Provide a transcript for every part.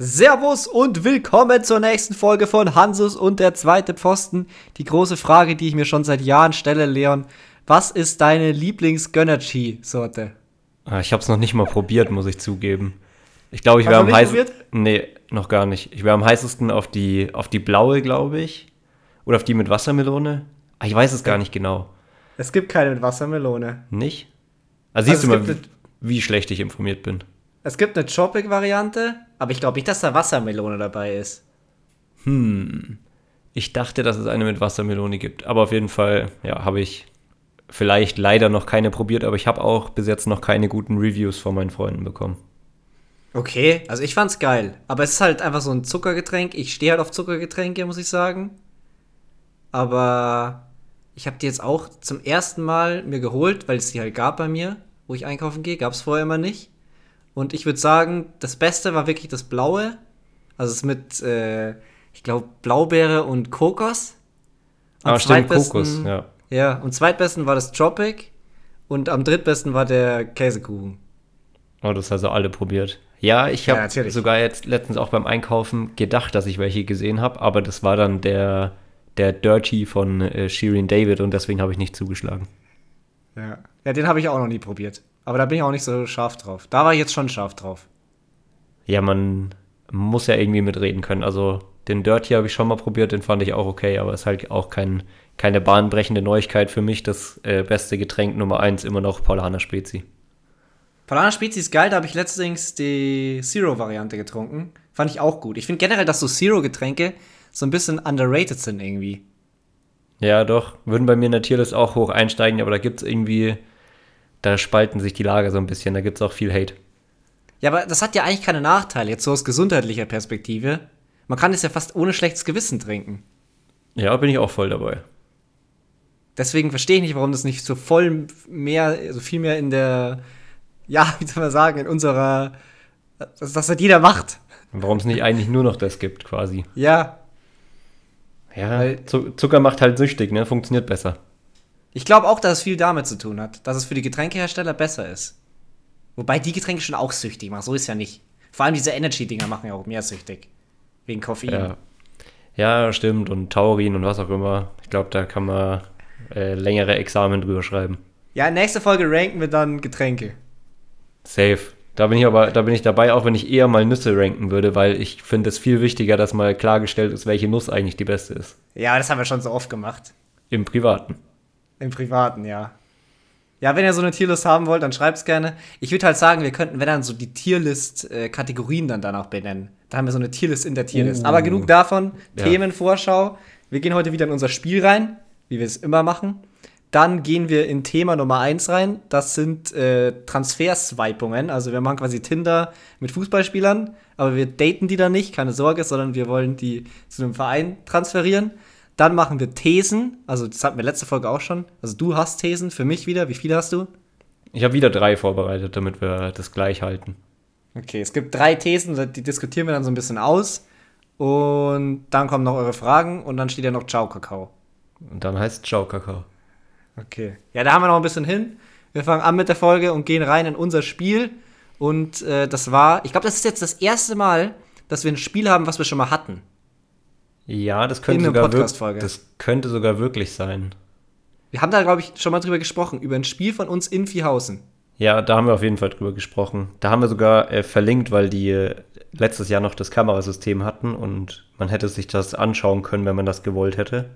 Servus und willkommen zur nächsten Folge von Hansus und der zweite Pfosten. Die große Frage, die ich mir schon seit Jahren stelle, Leon. Was ist deine Lieblings-Gönnerchi-Sorte? Ah, ich habe es noch nicht mal probiert, muss ich zugeben. Ich glaube, ich wäre am heißesten. Nee, noch gar nicht. Ich wäre am heißesten auf die, auf die blaue, glaube ich. Oder auf die mit Wassermelone. Ah, ich weiß es gar nicht genau. Es gibt keine mit Wassermelone. Nicht? Also, siehst also du mal, wie, wie schlecht ich informiert bin. Es gibt eine Tropic-Variante, aber ich glaube nicht, dass da Wassermelone dabei ist. Hm. Ich dachte, dass es eine mit Wassermelone gibt. Aber auf jeden Fall, ja, habe ich vielleicht leider noch keine probiert, aber ich habe auch bis jetzt noch keine guten Reviews von meinen Freunden bekommen. Okay, also ich fand's geil. Aber es ist halt einfach so ein Zuckergetränk. Ich stehe halt auf Zuckergetränke, muss ich sagen. Aber ich habe die jetzt auch zum ersten Mal mir geholt, weil es die halt gab bei mir, wo ich einkaufen gehe. Gab es vorher immer nicht. Und ich würde sagen, das Beste war wirklich das Blaue. Also es mit, äh, ich glaube, Blaubeere und Kokos. Und ah, stimmt, Kokos, ja. Ja, und zweitbesten war das Tropic. Und am drittbesten war der Käsekuchen. Oh, das hast du alle probiert. Ja, ich habe ja, sogar jetzt letztens auch beim Einkaufen gedacht, dass ich welche gesehen habe, aber das war dann der, der Dirty von äh, Shirin David und deswegen habe ich nicht zugeschlagen. Ja, ja den habe ich auch noch nie probiert. Aber da bin ich auch nicht so scharf drauf. Da war ich jetzt schon scharf drauf. Ja, man muss ja irgendwie mitreden können. Also den Dirty habe ich schon mal probiert, den fand ich auch okay, aber ist halt auch kein, keine bahnbrechende Neuigkeit für mich. Das äh, beste Getränk Nummer eins immer noch Paulaner Spezi. Paulaner Spezi ist geil, da habe ich letztens die Zero-Variante getrunken. Fand ich auch gut. Ich finde generell, dass so Zero-Getränke so ein bisschen underrated sind irgendwie. Ja, doch. Würden bei mir in der Tierlist auch hoch einsteigen, aber da gibt es irgendwie da spalten sich die Lager so ein bisschen, da gibt es auch viel Hate. Ja, aber das hat ja eigentlich keine Nachteile, jetzt so aus gesundheitlicher Perspektive. Man kann es ja fast ohne schlechtes Gewissen trinken. Ja, bin ich auch voll dabei. Deswegen verstehe ich nicht, warum das nicht so voll mehr, so also viel mehr in der, ja, wie soll man sagen, in unserer, dass das halt jeder macht. Warum es nicht eigentlich nur noch das gibt, quasi. Ja. Ja, Zucker macht halt süchtig, ne? Funktioniert besser. Ich glaube auch, dass es viel damit zu tun hat, dass es für die Getränkehersteller besser ist. Wobei die Getränke schon auch süchtig machen, so ist ja nicht. Vor allem diese Energy-Dinger machen ja auch mehr süchtig. Wegen Koffein. Ja. ja, stimmt. Und Taurin und was auch immer. Ich glaube, da kann man äh, längere Examen drüber schreiben. Ja, nächste Folge ranken wir dann Getränke. Safe. Da bin ich aber, da bin ich dabei, auch wenn ich eher mal Nüsse ranken würde, weil ich finde es viel wichtiger, dass mal klargestellt ist, welche Nuss eigentlich die beste ist. Ja, das haben wir schon so oft gemacht. Im Privaten. Im Privaten, ja. Ja, wenn ihr so eine Tierlist haben wollt, dann schreibt's gerne. Ich würde halt sagen, wir könnten, wenn dann so die Tierlist-Kategorien dann danach benennen. Da haben wir so eine Tierlist in der Tierlist. Uh. Aber genug davon. Ja. Themenvorschau. Wir gehen heute wieder in unser Spiel rein, wie wir es immer machen. Dann gehen wir in Thema Nummer 1 rein. Das sind äh, Transferswipungen. Also wir machen quasi Tinder mit Fußballspielern, aber wir daten die dann nicht, keine Sorge, sondern wir wollen die zu einem Verein transferieren. Dann machen wir Thesen. Also, das hatten wir letzte Folge auch schon. Also, du hast Thesen für mich wieder. Wie viele hast du? Ich habe wieder drei vorbereitet, damit wir das gleich halten. Okay, es gibt drei Thesen, die diskutieren wir dann so ein bisschen aus. Und dann kommen noch eure Fragen und dann steht ja noch Ciao Kakao. Und dann heißt Ciao Kakao. Okay. Ja, da haben wir noch ein bisschen hin. Wir fangen an mit der Folge und gehen rein in unser Spiel. Und äh, das war, ich glaube, das ist jetzt das erste Mal, dass wir ein Spiel haben, was wir schon mal hatten. Ja, das könnte, sogar das könnte sogar wirklich sein. Wir haben da, glaube ich, schon mal drüber gesprochen, über ein Spiel von uns in Viehhausen. Ja, da haben wir auf jeden Fall drüber gesprochen. Da haben wir sogar äh, verlinkt, weil die äh, letztes Jahr noch das Kamerasystem hatten und man hätte sich das anschauen können, wenn man das gewollt hätte.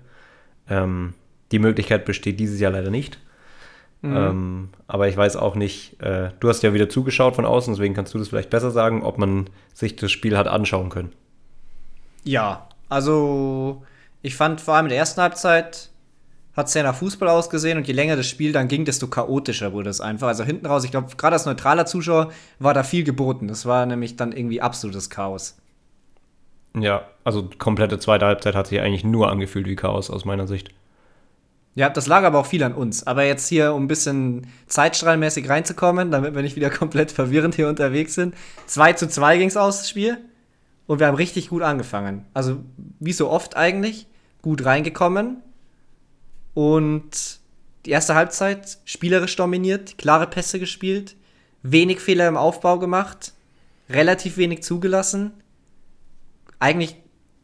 Ähm, die Möglichkeit besteht dieses Jahr leider nicht. Mhm. Ähm, aber ich weiß auch nicht, äh, du hast ja wieder zugeschaut von außen, deswegen kannst du das vielleicht besser sagen, ob man sich das Spiel hat anschauen können. Ja, also, ich fand vor allem in der ersten Halbzeit hat es ja nach Fußball ausgesehen und je länger das Spiel dann ging, desto chaotischer wurde es einfach. Also hinten raus, ich glaube, gerade als neutraler Zuschauer war da viel geboten. Das war nämlich dann irgendwie absolutes Chaos. Ja, also komplette zweite Halbzeit hat sich eigentlich nur angefühlt wie Chaos aus meiner Sicht. Ja, das lag aber auch viel an uns. Aber jetzt hier, um ein bisschen zeitstrahlmäßig reinzukommen, damit wir nicht wieder komplett verwirrend hier unterwegs sind. 2 zu 2 ging es aus, das Spiel. Und wir haben richtig gut angefangen. Also, wie so oft eigentlich, gut reingekommen. Und die erste Halbzeit spielerisch dominiert, klare Pässe gespielt, wenig Fehler im Aufbau gemacht, relativ wenig zugelassen. eigentlich,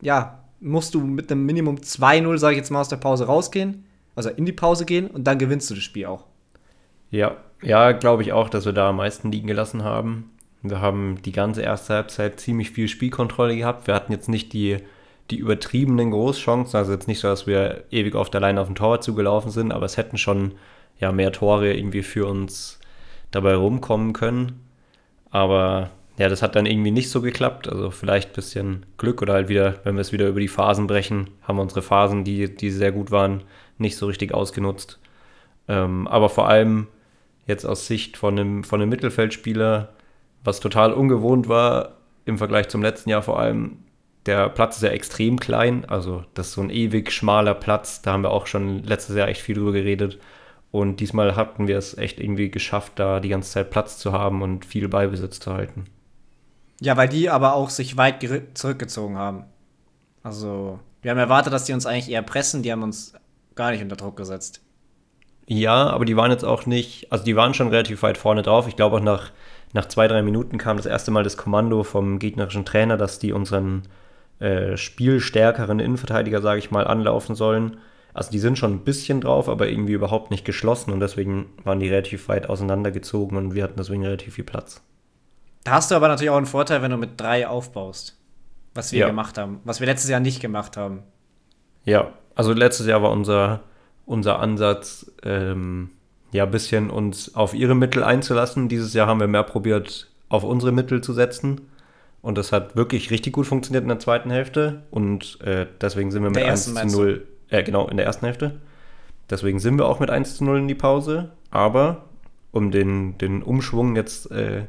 ja, musst du mit einem Minimum 2-0, sage ich jetzt mal, aus der Pause rausgehen, also in die Pause gehen und dann gewinnst du das Spiel auch. Ja, ja, glaube ich auch, dass wir da am meisten liegen gelassen haben. Wir haben die ganze erste Halbzeit ziemlich viel Spielkontrolle gehabt. Wir hatten jetzt nicht die, die übertriebenen Großchancen, also jetzt nicht so, dass wir ewig auf der Leine auf den Tor zugelaufen sind, aber es hätten schon ja, mehr Tore irgendwie für uns dabei rumkommen können. Aber ja, das hat dann irgendwie nicht so geklappt. Also vielleicht ein bisschen Glück oder halt wieder, wenn wir es wieder über die Phasen brechen, haben wir unsere Phasen, die, die sehr gut waren, nicht so richtig ausgenutzt. Ähm, aber vor allem jetzt aus Sicht von einem, von einem Mittelfeldspieler, was total ungewohnt war im Vergleich zum letzten Jahr vor allem. Der Platz ist ja extrem klein, also das ist so ein ewig schmaler Platz. Da haben wir auch schon letztes Jahr echt viel drüber geredet. Und diesmal hatten wir es echt irgendwie geschafft, da die ganze Zeit Platz zu haben und viel Beibesitz zu halten. Ja, weil die aber auch sich weit zurückgezogen haben. Also, wir haben erwartet, dass die uns eigentlich eher pressen, die haben uns gar nicht unter Druck gesetzt. Ja, aber die waren jetzt auch nicht, also die waren schon relativ weit vorne drauf. Ich glaube auch nach, nach zwei, drei Minuten kam das erste Mal das Kommando vom gegnerischen Trainer, dass die unseren äh, spielstärkeren Innenverteidiger, sage ich mal, anlaufen sollen. Also die sind schon ein bisschen drauf, aber irgendwie überhaupt nicht geschlossen und deswegen waren die relativ weit auseinandergezogen und wir hatten deswegen relativ viel Platz. Da hast du aber natürlich auch einen Vorteil, wenn du mit drei aufbaust. Was wir ja. gemacht haben. Was wir letztes Jahr nicht gemacht haben. Ja, also letztes Jahr war unser, unser Ansatz, ähm, ja, ein bisschen uns auf ihre Mittel einzulassen. Dieses Jahr haben wir mehr probiert, auf unsere Mittel zu setzen. Und das hat wirklich richtig gut funktioniert in der zweiten Hälfte. Und äh, deswegen sind wir mit 1 zu 0, äh, genau, in der ersten Hälfte. Deswegen sind wir auch mit 1 zu 0 in die Pause. Aber um den, den Umschwung jetzt äh,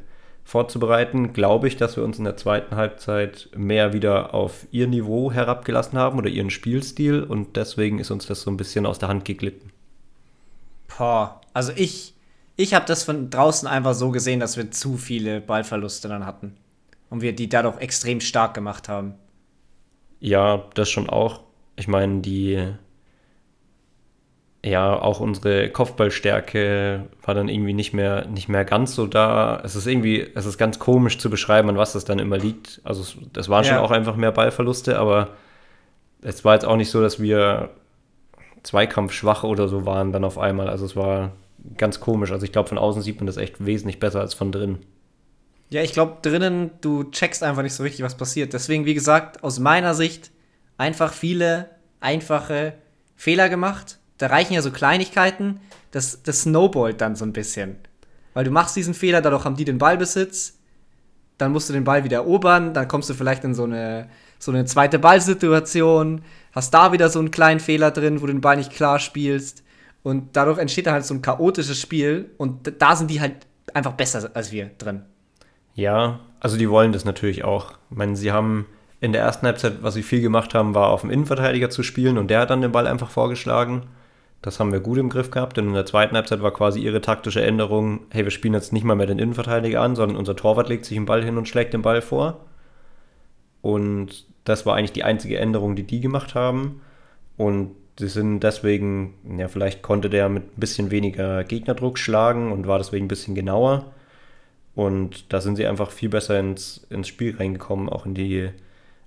vorzubereiten, glaube ich, dass wir uns in der zweiten Halbzeit mehr wieder auf ihr Niveau herabgelassen haben oder ihren Spielstil und deswegen ist uns das so ein bisschen aus der Hand geglitten. Boah, also ich, ich habe das von draußen einfach so gesehen, dass wir zu viele Ballverluste dann hatten und wir die dadurch extrem stark gemacht haben. Ja, das schon auch. Ich meine, die ja, auch unsere Kopfballstärke war dann irgendwie nicht mehr, nicht mehr ganz so da. Es ist irgendwie, es ist ganz komisch zu beschreiben, an was das dann immer liegt. Also das waren ja. schon auch einfach mehr Ballverluste, aber es war jetzt auch nicht so, dass wir zweikampfschwach oder so waren dann auf einmal. Also es war ganz komisch. Also ich glaube, von außen sieht man das echt wesentlich besser als von drin. Ja, ich glaube, drinnen, du checkst einfach nicht so richtig, was passiert. Deswegen, wie gesagt, aus meiner Sicht einfach viele einfache Fehler gemacht da reichen ja so Kleinigkeiten, das, das snowballt dann so ein bisschen. Weil du machst diesen Fehler, dadurch haben die den Ballbesitz, dann musst du den Ball wieder erobern, dann kommst du vielleicht in so eine, so eine zweite Ballsituation, hast da wieder so einen kleinen Fehler drin, wo du den Ball nicht klar spielst. Und dadurch entsteht dann halt so ein chaotisches Spiel und da sind die halt einfach besser als wir drin. Ja, also die wollen das natürlich auch. Ich meine, sie haben in der ersten Halbzeit, was sie viel gemacht haben, war auf dem Innenverteidiger zu spielen und der hat dann den Ball einfach vorgeschlagen. Das haben wir gut im Griff gehabt, denn in der zweiten Halbzeit war quasi ihre taktische Änderung, hey, wir spielen jetzt nicht mal mehr den Innenverteidiger an, sondern unser Torwart legt sich den Ball hin und schlägt den Ball vor. Und das war eigentlich die einzige Änderung, die die gemacht haben. Und sie sind deswegen, ja, vielleicht konnte der mit ein bisschen weniger Gegnerdruck schlagen und war deswegen ein bisschen genauer. Und da sind sie einfach viel besser ins, ins Spiel reingekommen, auch in die,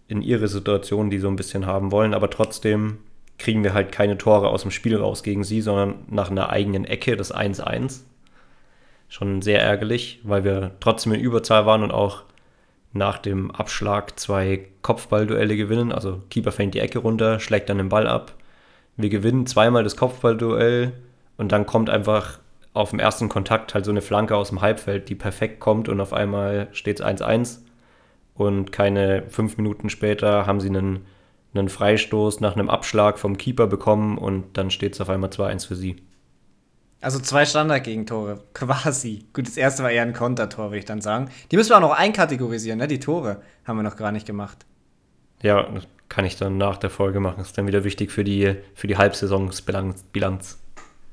in ihre Situation, die sie so ein bisschen haben wollen. Aber trotzdem kriegen wir halt keine Tore aus dem Spiel raus gegen sie, sondern nach einer eigenen Ecke, das 1-1. Schon sehr ärgerlich, weil wir trotzdem in Überzahl waren und auch nach dem Abschlag zwei Kopfballduelle gewinnen. Also Keeper fängt die Ecke runter, schlägt dann den Ball ab. Wir gewinnen zweimal das Kopfballduell und dann kommt einfach auf dem ersten Kontakt halt so eine Flanke aus dem Halbfeld, die perfekt kommt und auf einmal steht es 1-1. Und keine fünf Minuten später haben sie einen einen Freistoß nach einem Abschlag vom Keeper bekommen und dann steht es auf einmal 2-1 für sie. Also zwei Standardgegentore, quasi. Gut, das erste war eher ein Kontertor, würde ich dann sagen. Die müssen wir auch noch einkategorisieren, ne? Die Tore haben wir noch gar nicht gemacht. Ja, das kann ich dann nach der Folge machen. Ist dann wieder wichtig für die, für die Halbsaisonsbilanz.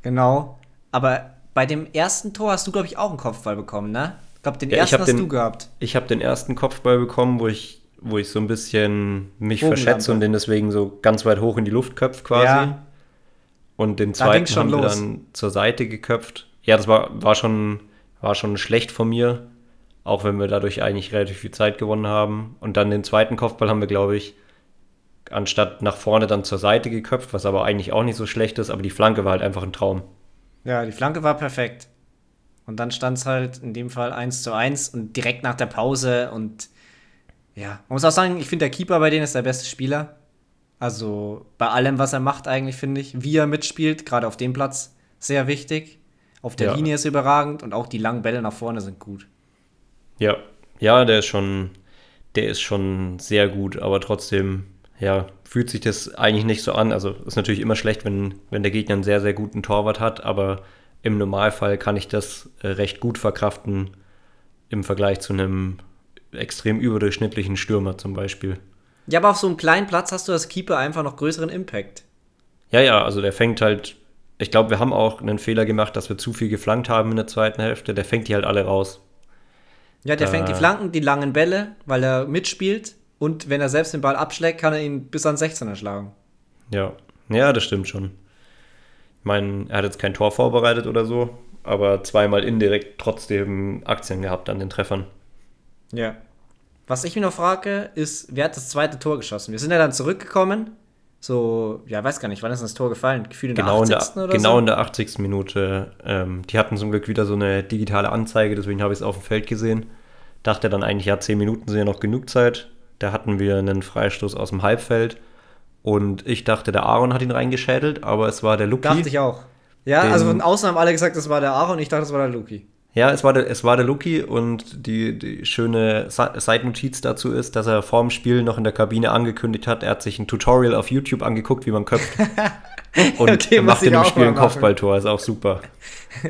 Genau. Aber bei dem ersten Tor hast du, glaube ich, auch einen Kopfball bekommen, ne? Ich glaube, den ja, ersten hast den, du gehabt. Ich habe den ersten Kopfball bekommen, wo ich wo ich so ein bisschen mich Bogenlampe. verschätze und den deswegen so ganz weit hoch in die Luft köpfe quasi. Ja. Und den zweiten da haben wir dann zur Seite geköpft. Ja, das war, war, schon, war schon schlecht von mir. Auch wenn wir dadurch eigentlich relativ viel Zeit gewonnen haben. Und dann den zweiten Kopfball haben wir, glaube ich, anstatt nach vorne dann zur Seite geköpft, was aber eigentlich auch nicht so schlecht ist, aber die Flanke war halt einfach ein Traum. Ja, die Flanke war perfekt. Und dann stand es halt in dem Fall 1 zu 1 und direkt nach der Pause und ja, man muss auch sagen, ich finde, der Keeper bei denen ist der beste Spieler. Also bei allem, was er macht, eigentlich, finde ich. Wie er mitspielt, gerade auf dem Platz, sehr wichtig. Auf der ja. Linie ist überragend und auch die langen Bälle nach vorne sind gut. Ja, ja, der ist schon, der ist schon sehr gut, aber trotzdem, ja, fühlt sich das eigentlich nicht so an. Also ist natürlich immer schlecht, wenn, wenn der Gegner einen sehr, sehr guten Torwart hat, aber im Normalfall kann ich das äh, recht gut verkraften im Vergleich zu einem extrem überdurchschnittlichen Stürmer zum Beispiel. Ja, aber auf so einem kleinen Platz hast du als Keeper einfach noch größeren Impact. Ja, ja, also der fängt halt. Ich glaube, wir haben auch einen Fehler gemacht, dass wir zu viel geflankt haben in der zweiten Hälfte. Der fängt die halt alle raus. Ja, der äh, fängt die Flanken, die langen Bälle, weil er mitspielt. Und wenn er selbst den Ball abschlägt, kann er ihn bis an 16er schlagen. Ja, ja, das stimmt schon. Ich meine, er hat jetzt kein Tor vorbereitet oder so, aber zweimal indirekt trotzdem Aktien gehabt an den Treffern. Ja. Was ich mich noch frage, ist, wer hat das zweite Tor geschossen? Wir sind ja dann zurückgekommen. So, ja, weiß gar nicht, wann ist das Tor gefallen? Gefühl in genau der 80. In der, oder genau so? in der 80. Minute. Ähm, die hatten zum Glück wieder so eine digitale Anzeige, deswegen habe ich es auf dem Feld gesehen. Dachte dann eigentlich, ja, 10 Minuten sind ja noch genug Zeit. Da hatten wir einen Freistoß aus dem Halbfeld. Und ich dachte, der Aaron hat ihn reingeschädelt, aber es war der Luki. Dachte ich auch. Ja, also von außen haben alle gesagt, es war der Aaron, ich dachte, es war der Luki. Ja, es war der, es war der Luki und die, die schöne Seitennotiz dazu ist, dass er vorm Spiel noch in der Kabine angekündigt hat, er hat sich ein Tutorial auf YouTube angeguckt, wie man köpft. und okay, macht in dem Spiel ein Kopfballtor, ist auch super.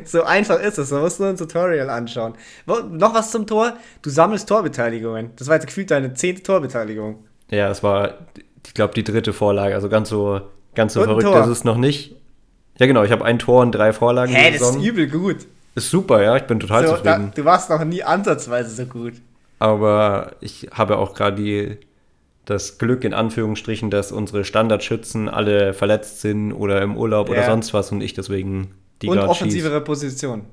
So einfach ist es, man muss nur ein Tutorial anschauen. Noch was zum Tor, du sammelst Torbeteiligungen. Das war jetzt gefühlt deine zehnte Torbeteiligung. Ja, es war, ich glaube, die dritte Vorlage, also ganz so, ganz so verrückt ist es noch nicht. Ja genau, ich habe ein Tor und drei Vorlagen. Hä, das ist übel gut. Ist super, ja, ich bin total so, zufrieden. Da, du warst noch nie ansatzweise so gut. Aber ich habe auch gerade das Glück in Anführungsstrichen, dass unsere Standardschützen alle verletzt sind oder im Urlaub ja. oder sonst was und ich deswegen die Und offensivere schieß. Position.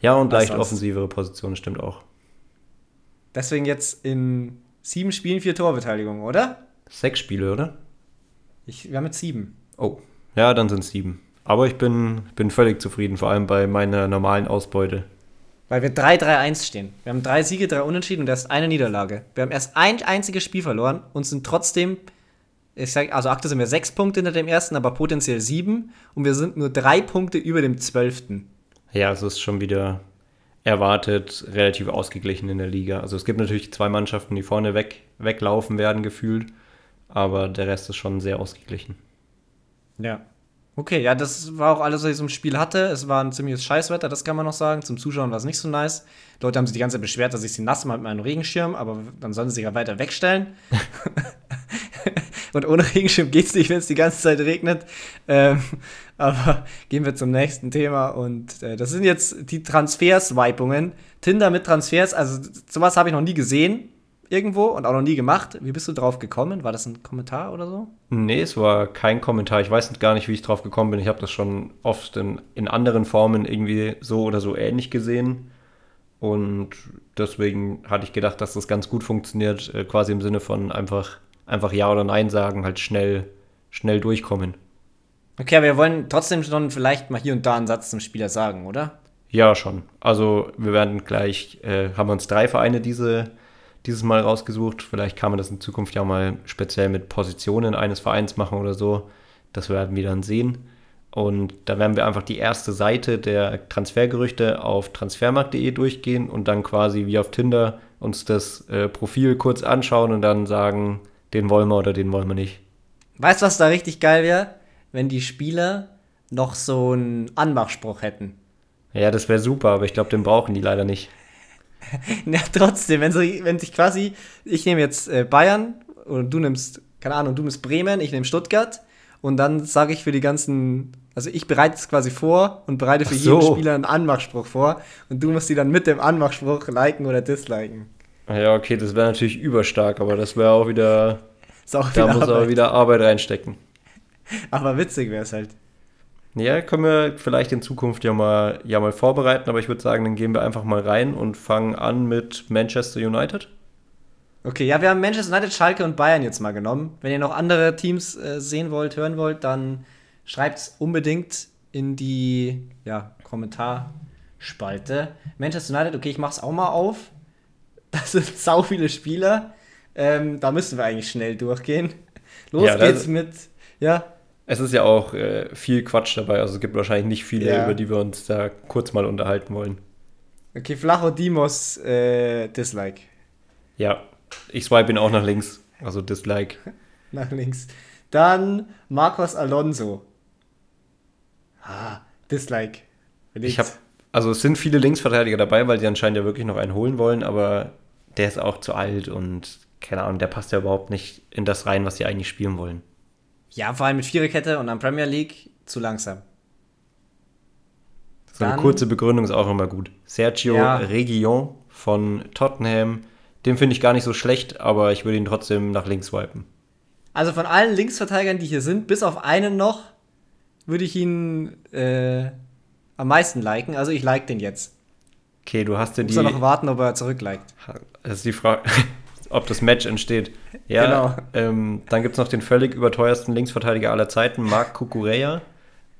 Ja, und was leicht sonst? offensivere Position, stimmt auch. Deswegen jetzt in sieben Spielen vier Torbeteiligung, oder? Sechs Spiele, oder? Ich, wir haben jetzt sieben. Oh, ja, dann sind es sieben. Aber ich bin, bin völlig zufrieden, vor allem bei meiner normalen Ausbeute. Weil wir 3-3-1 stehen. Wir haben drei Siege, drei Unentschieden und erst eine Niederlage. Wir haben erst ein einziges Spiel verloren und sind trotzdem, ich sag, also aktuell sind wir sechs Punkte hinter dem ersten, aber potenziell sieben und wir sind nur drei Punkte über dem zwölften. Ja, es ist schon wieder erwartet relativ ausgeglichen in der Liga. Also es gibt natürlich zwei Mannschaften, die vorne weg, weglaufen werden gefühlt, aber der Rest ist schon sehr ausgeglichen. Ja, Okay, ja, das war auch alles, was ich zum Spiel hatte. Es war ein ziemliches Scheißwetter, das kann man noch sagen. Zum Zuschauen war es nicht so nice. Die Leute haben sich die ganze Zeit beschwert, dass ich sie nass mache mit meinem Regenschirm, aber dann sollen sie sich ja weiter wegstellen. Und ohne Regenschirm geht es nicht, wenn es die ganze Zeit regnet. Ähm, aber gehen wir zum nächsten Thema. Und äh, das sind jetzt die Transfers-Wipungen. Tinder mit Transfers, also sowas habe ich noch nie gesehen irgendwo und auch noch nie gemacht. Wie bist du drauf gekommen? War das ein Kommentar oder so? Nee, es war kein Kommentar. Ich weiß gar nicht, wie ich drauf gekommen bin. Ich habe das schon oft in, in anderen Formen irgendwie so oder so ähnlich gesehen. Und deswegen hatte ich gedacht, dass das ganz gut funktioniert, äh, quasi im Sinne von einfach, einfach Ja oder Nein sagen, halt schnell, schnell durchkommen. Okay, aber wir wollen trotzdem schon vielleicht mal hier und da einen Satz zum Spieler sagen, oder? Ja, schon. Also wir werden gleich, äh, haben wir uns drei Vereine diese dieses Mal rausgesucht. Vielleicht kann man das in Zukunft ja mal speziell mit Positionen eines Vereins machen oder so. Das werden wir dann sehen. Und da werden wir einfach die erste Seite der Transfergerüchte auf transfermarkt.de durchgehen und dann quasi wie auf Tinder uns das äh, Profil kurz anschauen und dann sagen, den wollen wir oder den wollen wir nicht. Weißt du, was da richtig geil wäre? Wenn die Spieler noch so einen Anmachspruch hätten. Ja, das wäre super, aber ich glaube, den brauchen die leider nicht. ja, trotzdem, wenn, so, wenn sich quasi, ich nehme jetzt äh, Bayern und du nimmst, keine Ahnung, du nimmst Bremen, ich nehme Stuttgart und dann sage ich für die ganzen, also ich bereite es quasi vor und bereite für so. jeden Spieler einen Anmachspruch vor und du musst die dann mit dem Anmachspruch liken oder disliken. Ja, okay, das wäre natürlich überstark, aber das wäre auch wieder, auch da muss Arbeit. aber wieder Arbeit reinstecken. Aber witzig wäre es halt. Ja, können wir vielleicht in Zukunft ja mal, ja mal vorbereiten, aber ich würde sagen, dann gehen wir einfach mal rein und fangen an mit Manchester United. Okay, ja, wir haben Manchester United, Schalke und Bayern jetzt mal genommen. Wenn ihr noch andere Teams äh, sehen wollt, hören wollt, dann schreibt es unbedingt in die ja, Kommentarspalte. Manchester United, okay, ich mach's auch mal auf. Das sind sau viele Spieler. Ähm, da müssen wir eigentlich schnell durchgehen. Los Ja, geht's mit, ja, Es ist ja auch äh, viel Quatsch dabei, also es gibt wahrscheinlich nicht viele, Ja. über die wir uns da kurz mal unterhalten wollen. okay, Flacho Dimos, äh, Dislike. Ja, ich swipe ihn auch nach links, also Dislike. Nach links. Dann Marcos Alonso. Ah, Dislike. Ich habe, also es sind viele Linksverteidiger dabei, weil die anscheinend ja wirklich noch einen holen wollen, aber der ist auch zu alt und keine Ahnung, der passt ja überhaupt nicht in das rein, was sie eigentlich spielen wollen. Ja, vor allem mit Viererkette und dann Premier League zu langsam. So eine Dann- kurze Begründung ist auch immer gut. Sergio Ja. Reguilon von Tottenham, den finde ich gar nicht so schlecht, aber ich würde ihn trotzdem nach links swipen. Also von allen Linksverteidigern, die hier sind, bis auf einen noch, würde ich ihn äh, am meisten liken. Also ich like den jetzt. Okay, du hast Muss die, er noch warten, ob er zurückliked. das ist die Frage, ob das Match entsteht. Ja, Genau. ähm, dann gibt es noch den völlig überteuersten Linksverteidiger aller Zeiten, Marc Cucurella.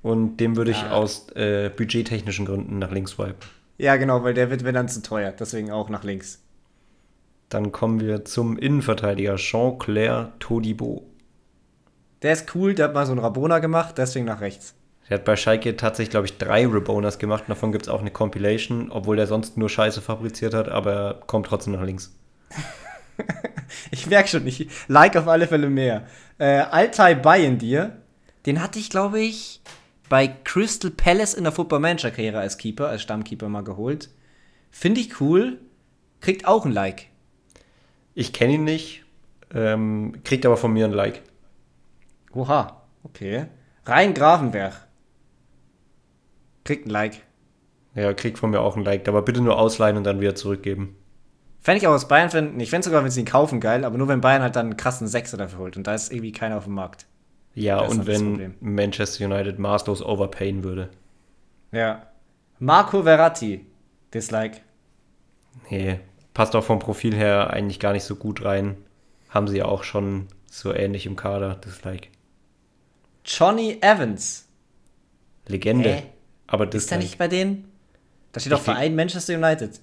Und dem würde ich Ah. aus äh, budgettechnischen Gründen nach links swipen. Ja, genau, weil der wird, wenn dann zu teuer. Deswegen auch nach links. Dann kommen wir zum Innenverteidiger Jean-Claire Todibo. Der ist cool, der hat mal so einen Rabona gemacht, deswegen nach rechts. Der hat bei Schalke tatsächlich, glaube ich, drei Reboners gemacht. Davon gibt es auch eine Compilation, obwohl der sonst nur Scheiße fabriziert hat, aber er kommt trotzdem nach links. Ich merke schon, ich like auf alle Fälle mehr. Äh, Altai Bayindir, den hatte ich, glaube ich, bei Crystal Palace in der Football Manager Karriere als Keeper, als Stammkeeper mal geholt. Finde ich cool, kriegt auch ein Like. Ich kenne ihn nicht, ähm, kriegt aber von mir ein Like. Oha, okay. Rhein Grafenberg. Kriegt ein Like. Ja, kriegt von mir auch ein Like, aber bitte nur ausleihen und dann wieder zurückgeben. Fände ich auch aus Bayern finden. Ich fände sogar, wenn sie ihn kaufen, geil, aber nur wenn Bayern halt dann einen krassen Sechser dafür holt. Und da ist irgendwie keiner auf dem Markt. Ja, ist und wenn. Manchester United maßlos overpayen würde. Ja. Marco Verratti. Dislike. Nee, passt auch vom Profil her eigentlich gar nicht so gut rein. Haben sie ja auch schon so ähnlich im Kader, Dislike. Johnny Evans. Legende. Hä? Aber Ist der Dislike. nicht bei denen? Da steht Ich auch Verein Manchester United.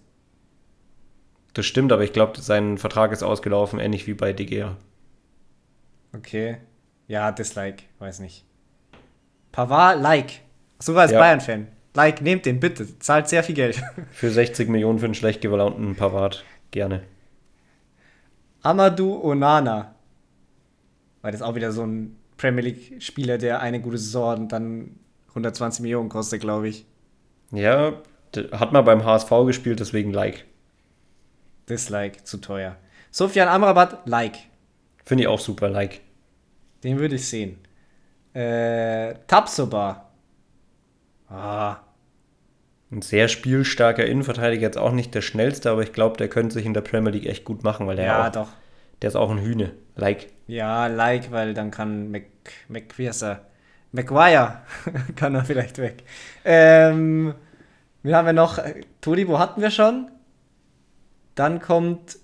Das stimmt, aber ich glaube, sein Vertrag ist ausgelaufen, ähnlich wie bei De Gea. Okay. Ja, Dislike. Weiß nicht. Pavard, like. Sogar als Ja. Bayern-Fan. Like, nehmt den bitte. Zahlt sehr viel Geld. Für 60 Millionen für einen schlecht gelaunten Pavard. Gerne. Amadou Onana. Weil das ist auch wieder so ein Premier League-Spieler, der eine gute Saison hat und dann 120 Millionen kostet, glaube ich. Ja, hat mal beim HSV gespielt, deswegen Like. Dislike, zu teuer. Sofian Amrabat, like. Finde ich auch super, Like. Den würde ich sehen. Äh, Tapsoba. Ah, Ein sehr spielstarker Innenverteidiger, jetzt auch nicht der schnellste, aber ich glaube, der könnte sich in der Premier League echt gut machen, weil der, ja, auch, doch. der ist auch ein Hühne. Like. Ja, like, weil dann kann Mc, Mc, wie heißt er? McGuire kann er vielleicht weg. Ähm, wir haben ja noch, Todibo hatten wir schon. Dann kommt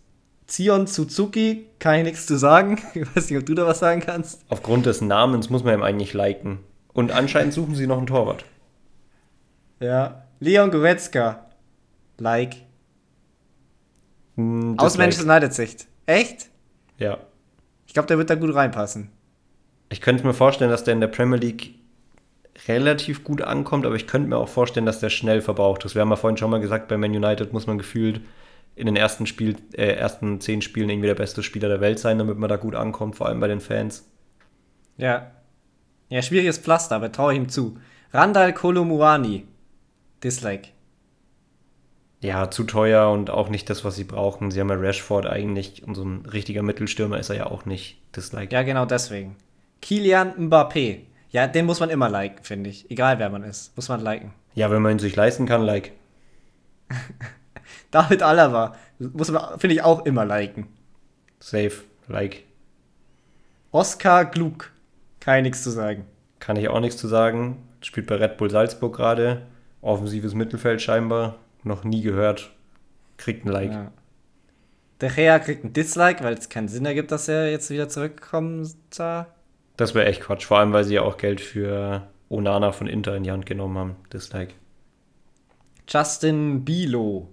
Zion Suzuki, kann ich nichts zu sagen. Ich weiß nicht, ob du da was sagen kannst. Aufgrund des Namens muss man ihm eigentlich liken. Und anscheinend suchen sie noch einen Torwart. Ja. Leon Goretzka, like. Hm, Aus. Manchester United Sicht. Echt? Ja. Ich glaube, der wird da gut reinpassen. Ich könnte mir vorstellen, dass der in der Premier League relativ gut ankommt, aber ich könnte mir auch vorstellen, dass der schnell verbraucht ist. Wir haben ja vorhin schon mal gesagt, bei Man United muss man gefühlt in den ersten, Spiel, äh, ersten zehn Spielen irgendwie der beste Spieler der Welt sein, damit man da gut ankommt, vor allem bei den Fans. Ja. Ja, schwieriges Pflaster, aber traue ich ihm zu. Randall Kolomuani. Dislike. Ja, zu teuer und auch nicht das, was sie brauchen. Sie haben ja Rashford eigentlich und so ein richtiger Mittelstürmer ist er ja auch nicht. Dislike. Ja, genau deswegen. Kilian Mbappé. Ja, den muss man immer liken, finde ich. Egal wer man ist. Muss man liken. Ja, wenn man ihn sich leisten kann, like. David Alaba. Muss man, finde ich, auch immer liken. Safe, like. Oskar Gluck. Kann ich nichts zu sagen. Kann ich auch nichts zu sagen. spielt bei Red Bull Salzburg gerade. Offensives Mittelfeld scheinbar. Noch nie gehört. Kriegt ein Like. Ja. Der Gea kriegt ein Dislike, weil es keinen Sinn ergibt, dass er jetzt wieder zurückkommt. Das wäre echt Quatsch. Vor allem, weil sie ja auch Geld für Onana von Inter in die Hand genommen haben. Dislike. Justin Bilo,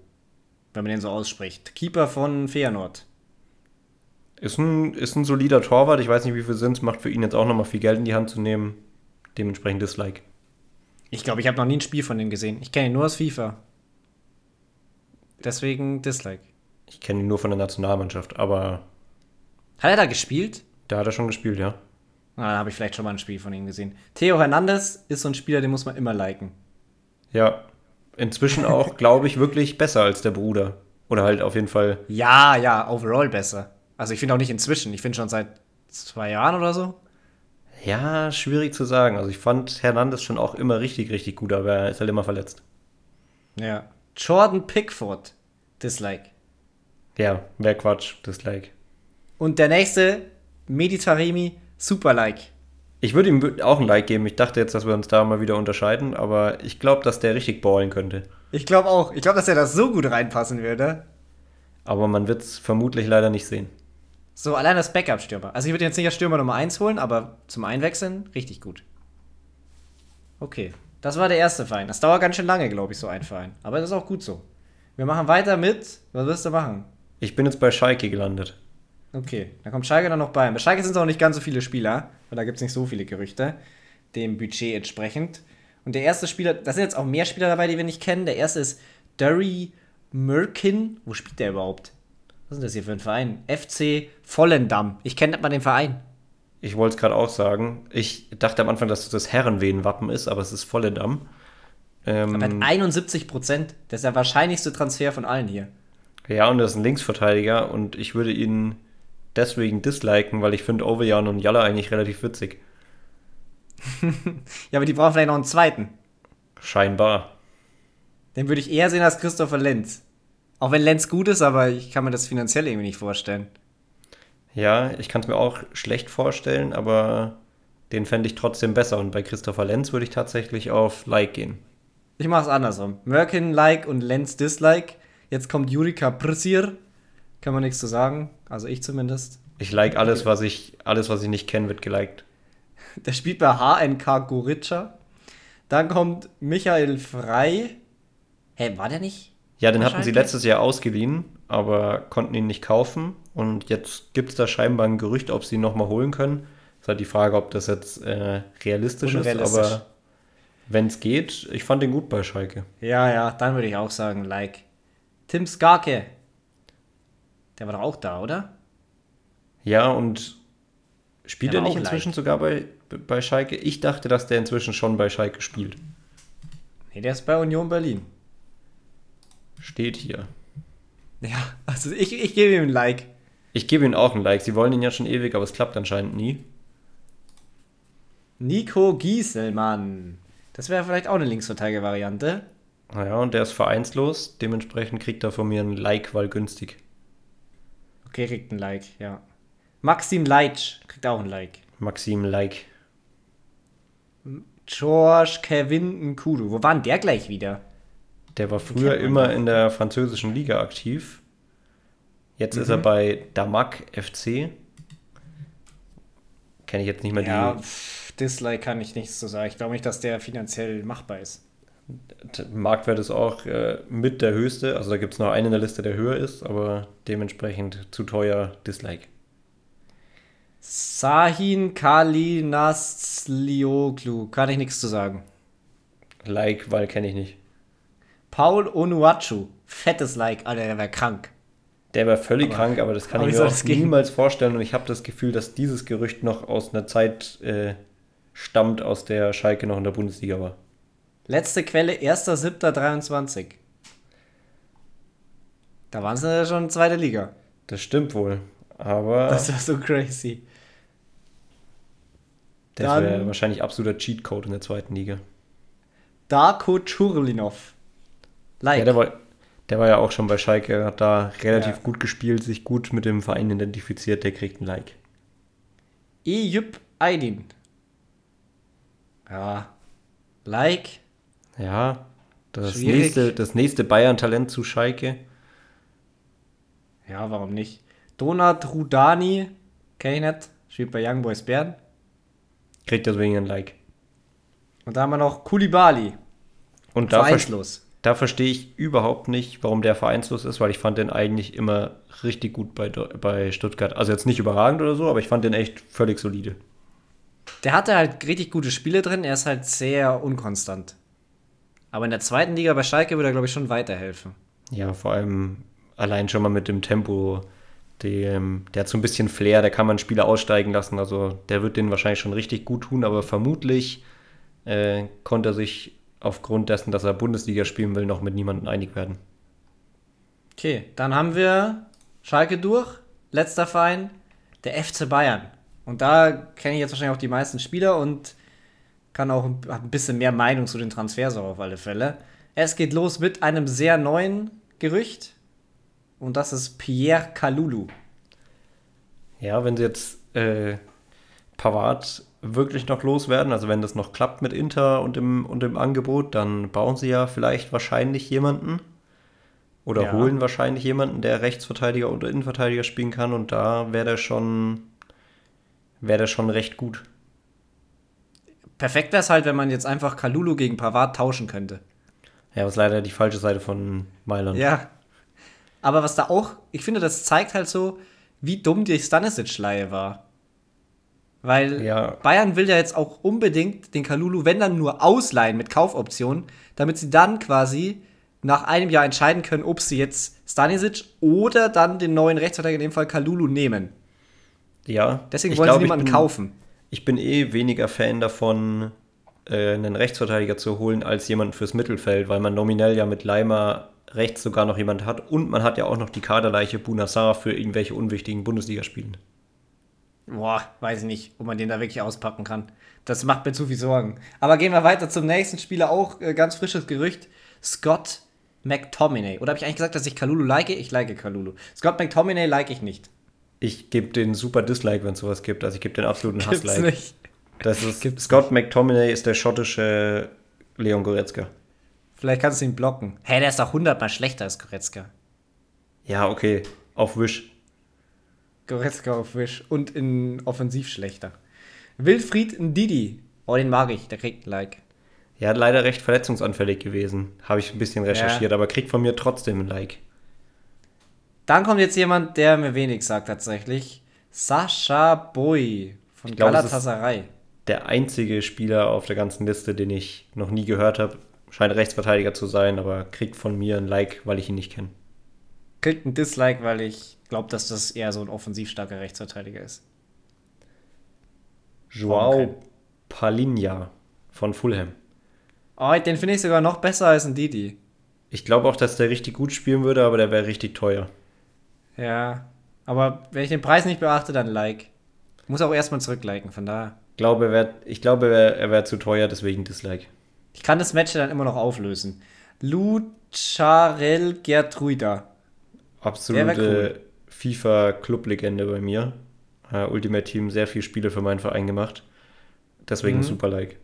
wenn man den so ausspricht. Keeper von Feyenoord. Ist ein, ist ein solider Torwart. Ich weiß nicht, wie viel Sinn es macht für ihn jetzt auch nochmal viel Geld in die Hand zu nehmen. Dementsprechend Dislike. Ich glaube, ich habe noch nie ein Spiel von dem gesehen. Ich kenne ihn nur aus FIFA. Deswegen Dislike. Ich kenne ihn nur von der Nationalmannschaft, aber. Hat er da gespielt? Da hat er schon gespielt, ja. Ah, da habe ich vielleicht schon mal ein Spiel von ihm gesehen. Theo Hernandez ist so ein Spieler, den muss man immer liken. Ja. Inzwischen auch, glaube ich, wirklich besser als der Bruder. Oder halt auf jeden Fall. Ja, ja, overall besser. Also ich finde auch nicht inzwischen. Ich finde schon seit zwei Jahren oder so. Ja, schwierig zu sagen. Also ich fand Hernandez schon auch immer richtig, richtig gut, aber er ist halt immer verletzt. Ja. Jordan Pickford. Dislike. Ja, wäre Quatsch. Dislike. Und der nächste, Meditaremi, super Like. Ich würde ihm auch ein Like geben. Ich dachte jetzt, dass wir uns da mal wieder unterscheiden, aber ich glaube, dass der richtig ballen könnte. Ich glaube auch. Ich glaube, dass er da so gut reinpassen würde. Aber man wird es vermutlich leider nicht sehen. So, allein als Backup-Stürmer. Also ich würde jetzt nicht als Stürmer Nummer 1 holen, aber zum Einwechseln richtig gut. Okay, das war der erste Verein. Das dauert ganz schön lange, glaube ich, so ein Verein. Aber das ist auch gut so. Wir machen weiter mit. Was wirst du machen? Ich bin jetzt bei Schalke gelandet. Okay, dann kommt Schalke dann noch bei. Bei Schalke sind es auch nicht ganz so viele Spieler, weil da gibt es nicht so viele Gerüchte, dem Budget entsprechend. Und der erste Spieler, da sind jetzt auch mehr Spieler dabei, die wir nicht kennen. Der erste ist Durry Merkin. Wo spielt der überhaupt? Was ist das hier für ein Verein? FC Vollendam. Ich kenne nicht mal den Verein. Ich wollte es gerade auch sagen. Ich dachte am Anfang, dass das Herrenwehenwappen ist, aber es ist Vollendam. Ähm, aber hat 71 Prozent. Das ist der wahrscheinlichste Transfer von allen hier. Ja, und das ist ein Linksverteidiger und ich würde ihn deswegen disliken, weil ich finde Ovejan und Jalla eigentlich relativ witzig. ja, aber die brauchen vielleicht noch einen zweiten. Scheinbar. Den würde ich eher sehen als Christopher Lenz. Auch wenn Lenz gut ist, aber ich kann mir das finanziell irgendwie nicht vorstellen. Ja, ich kann es mir auch schlecht vorstellen, aber den fände ich trotzdem besser. Und bei Christopher Lenz würde ich tatsächlich auf Like gehen. Ich mache es andersrum. Merkin Like und Lenz Dislike. Jetzt kommt Jurika Prisier. Kann man nichts zu sagen. Also ich zumindest. Ich like alles, was ich, alles, was ich nicht kenne, wird geliked. Der spielt bei HNK Gorica. Dann kommt Michael Frei. Hä, war der nicht? Ja, den hatten sie letztes Jahr ausgeliehen, aber konnten ihn nicht kaufen. Und jetzt gibt es da scheinbar ein Gerücht, ob sie ihn nochmal holen können. Es ist halt die Frage, ob das jetzt äh, realistisch ist, aber wenn es geht, ich fand den gut bei Schalke. Ja, ja, dann würde ich auch sagen, like. Tim Skarke. Der war doch auch da, oder? Ja, und spielt er nicht inzwischen like. sogar bei, bei Schalke? Ich dachte, dass der inzwischen schon bei Schalke spielt. Nee, der ist bei Union Berlin. Steht hier. Ja, also ich, ich gebe ihm ein Like. Ich gebe ihm auch ein Like. Sie wollen ihn ja schon ewig, aber es klappt anscheinend nie. Nico Gieselmann. Das wäre vielleicht auch eine Linksverteidiger-Variante. Naja, und der ist vereinslos. Dementsprechend kriegt er von mir ein Like, weil günstig. Okay, kriegt ein Like, ja. Maxim Leitsch kriegt auch ein Like. Maxim Like. George Kevin Nkudu. Wo war denn der gleich wieder? Der war früher immer in der französischen Liga aktiv. Jetzt mhm. ist er mhm. bei Damak FC. Kenne ich jetzt nicht mehr ja, die. Dislike kann ich nichts zu sagen. Ich glaube nicht, dass der finanziell machbar ist. Marktwert ist auch äh, mit der höchste. Also da gibt es noch einen in der Liste, der höher ist, aber dementsprechend zu teuer Dislike. Sahin Kalinaslioglu. Kann ich nichts zu sagen. Like, weil kenne ich nicht. Paul Onuachu. Fettes Like, Alter, der wäre krank. Der wäre völlig aber, krank, aber das kann aber ich mir auch niemals vorstellen. Und ich habe das Gefühl, dass dieses Gerücht noch aus einer Zeit äh, stammt, aus der Schalke noch in der Bundesliga war. Letzte Quelle 1.7.23. Da waren sie ja schon in zweiter Liga. Das stimmt wohl. Aber. Das ist so crazy. Das wäre wahrscheinlich absoluter Cheatcode in der zweiten Liga. Darko Churlinov. Like. Ja, der war, der war ja auch schon bei Schalke, hat da relativ ja. gut gespielt, sich gut mit dem Verein identifiziert, der kriegt ein Like. Eyüp Aydin. Ja, Like. Ja, das Schwierig. nächste, das nächste Bayern-Talent zu Schalke. Ja, warum nicht? Donat Rudani, kenn ich nicht, spielt bei Young Boys Bern. Kriegt deswegen ein Like. Und da haben wir noch Kulibali, Und da, ver vereinslos. da verstehe ich überhaupt nicht, warum der vereinslos ist, weil ich fand den eigentlich immer richtig gut bei, bei Stuttgart. Also jetzt nicht überragend oder so, aber ich fand den echt völlig solide. Der hatte halt richtig gute Spiele drin, er ist halt sehr unkonstant. Aber in der zweiten Liga bei Schalke würde er, glaube ich, schon weiterhelfen. Ja, vor allem allein schon mal mit dem Tempo. Dem, der hat so ein bisschen Flair, der kann man Spieler aussteigen lassen. Also der wird den wahrscheinlich schon richtig gut tun, aber vermutlich äh, konnte er sich aufgrund dessen, dass er Bundesliga spielen will, noch mit niemandem einig werden. Okay, dann haben wir Schalke durch. Letzter Verein, der FC Bayern. Und da kenne ich jetzt wahrscheinlich auch die meisten Spieler und kann auch ein, hab ein bisschen mehr Meinung zu den Transfers auch auf alle Fälle. Es geht los mit einem sehr neuen Gerücht. Und das ist Pierre Kalulu. Ja, wenn sie jetzt äh, Pavard wirklich noch loswerden, also wenn das noch klappt mit Inter und dem, und dem Angebot, dann bauen sie ja vielleicht wahrscheinlich jemanden oder Ja. holen wahrscheinlich jemanden, der Rechtsverteidiger oder Innenverteidiger spielen kann und da wäre der schon wäre der schon recht gut. Perfekt wäre es halt, wenn man jetzt einfach Kalulu gegen Pavard tauschen könnte. Ja, was leider die falsche Seite von Mailand. Ja. Aber was da auch, ich finde, das zeigt halt so, wie dumm die Stanisic-Leihe war. Weil Ja. Bayern will ja jetzt auch unbedingt den Kalulu, wenn dann nur ausleihen mit Kaufoption, damit sie dann quasi nach einem Jahr entscheiden können, ob sie jetzt Stanisic oder dann den neuen Rechtsverteidiger, in dem Fall Kalulu, nehmen. Ja, Deswegen wollen glaub, sie niemanden bin- kaufen. Ich bin eh weniger Fan davon, äh, einen Rechtsverteidiger zu holen, als jemanden fürs Mittelfeld, weil man nominell ja mit Leimer rechts sogar noch jemand hat und man hat ja auch noch die Kaderleiche Bunassar für irgendwelche unwichtigen Bundesligaspielen. Boah, weiß ich nicht, ob man den da wirklich auspacken kann. Das macht mir zu viel Sorgen. Aber gehen wir weiter zum nächsten Spieler, auch äh, ganz frisches Gerücht. Scott McTominay. Oder habe ich eigentlich gesagt, dass ich Kalulu like? Ich like Kalulu. Scott McTominay like ich nicht. Ich gebe den super Dislike, wenn es sowas gibt. Also ich gebe den absoluten Gibt's Hasslike. nicht. Das ist Gibt's Scott McTominay ist der schottische Leon Goretzka. Vielleicht kannst du ihn blocken. Hä, hey, der ist doch hundertmal schlechter als Goretzka. Ja, okay, auf Wish. Goretzka auf Wish und in Offensiv schlechter. Wilfried Ndidi. Oh, den mag ich. Der kriegt ein Like. Ja, leider recht verletzungsanfällig gewesen. Habe ich ein bisschen recherchiert, aber kriegt von mir trotzdem ein Like. Dann kommt jetzt jemand, der mir wenig sagt tatsächlich. Sascha Boy von glaub, Galatasaray. der einzige Spieler auf der ganzen Liste, den ich noch nie gehört habe. Scheint Rechtsverteidiger zu sein, aber kriegt von mir ein Like, weil ich ihn nicht kenne. Kriegt ein Dislike, weil ich glaube, dass das eher so ein offensiv starker Rechtsverteidiger ist. Joao. Palinha von Fulham. Oh, den finde ich sogar noch besser als ein Didi. Ich glaube auch, dass der richtig gut spielen würde, aber der wäre richtig teuer. Ja. Aber wenn ich den Preis nicht beachte, dann Like. Muss auch erstmal zurückliken, von daher. Ich glaube, er wär, ich glaube, er wäre wär zu teuer, deswegen Dislike. Ich kann das Match dann immer noch auflösen. Lucharel Gertruida. Absolute FIFA-Club-Legende bei mir. Äh, Ultimate Team sehr viele Spiele für meinen Verein gemacht. Deswegen Mhm. super Like.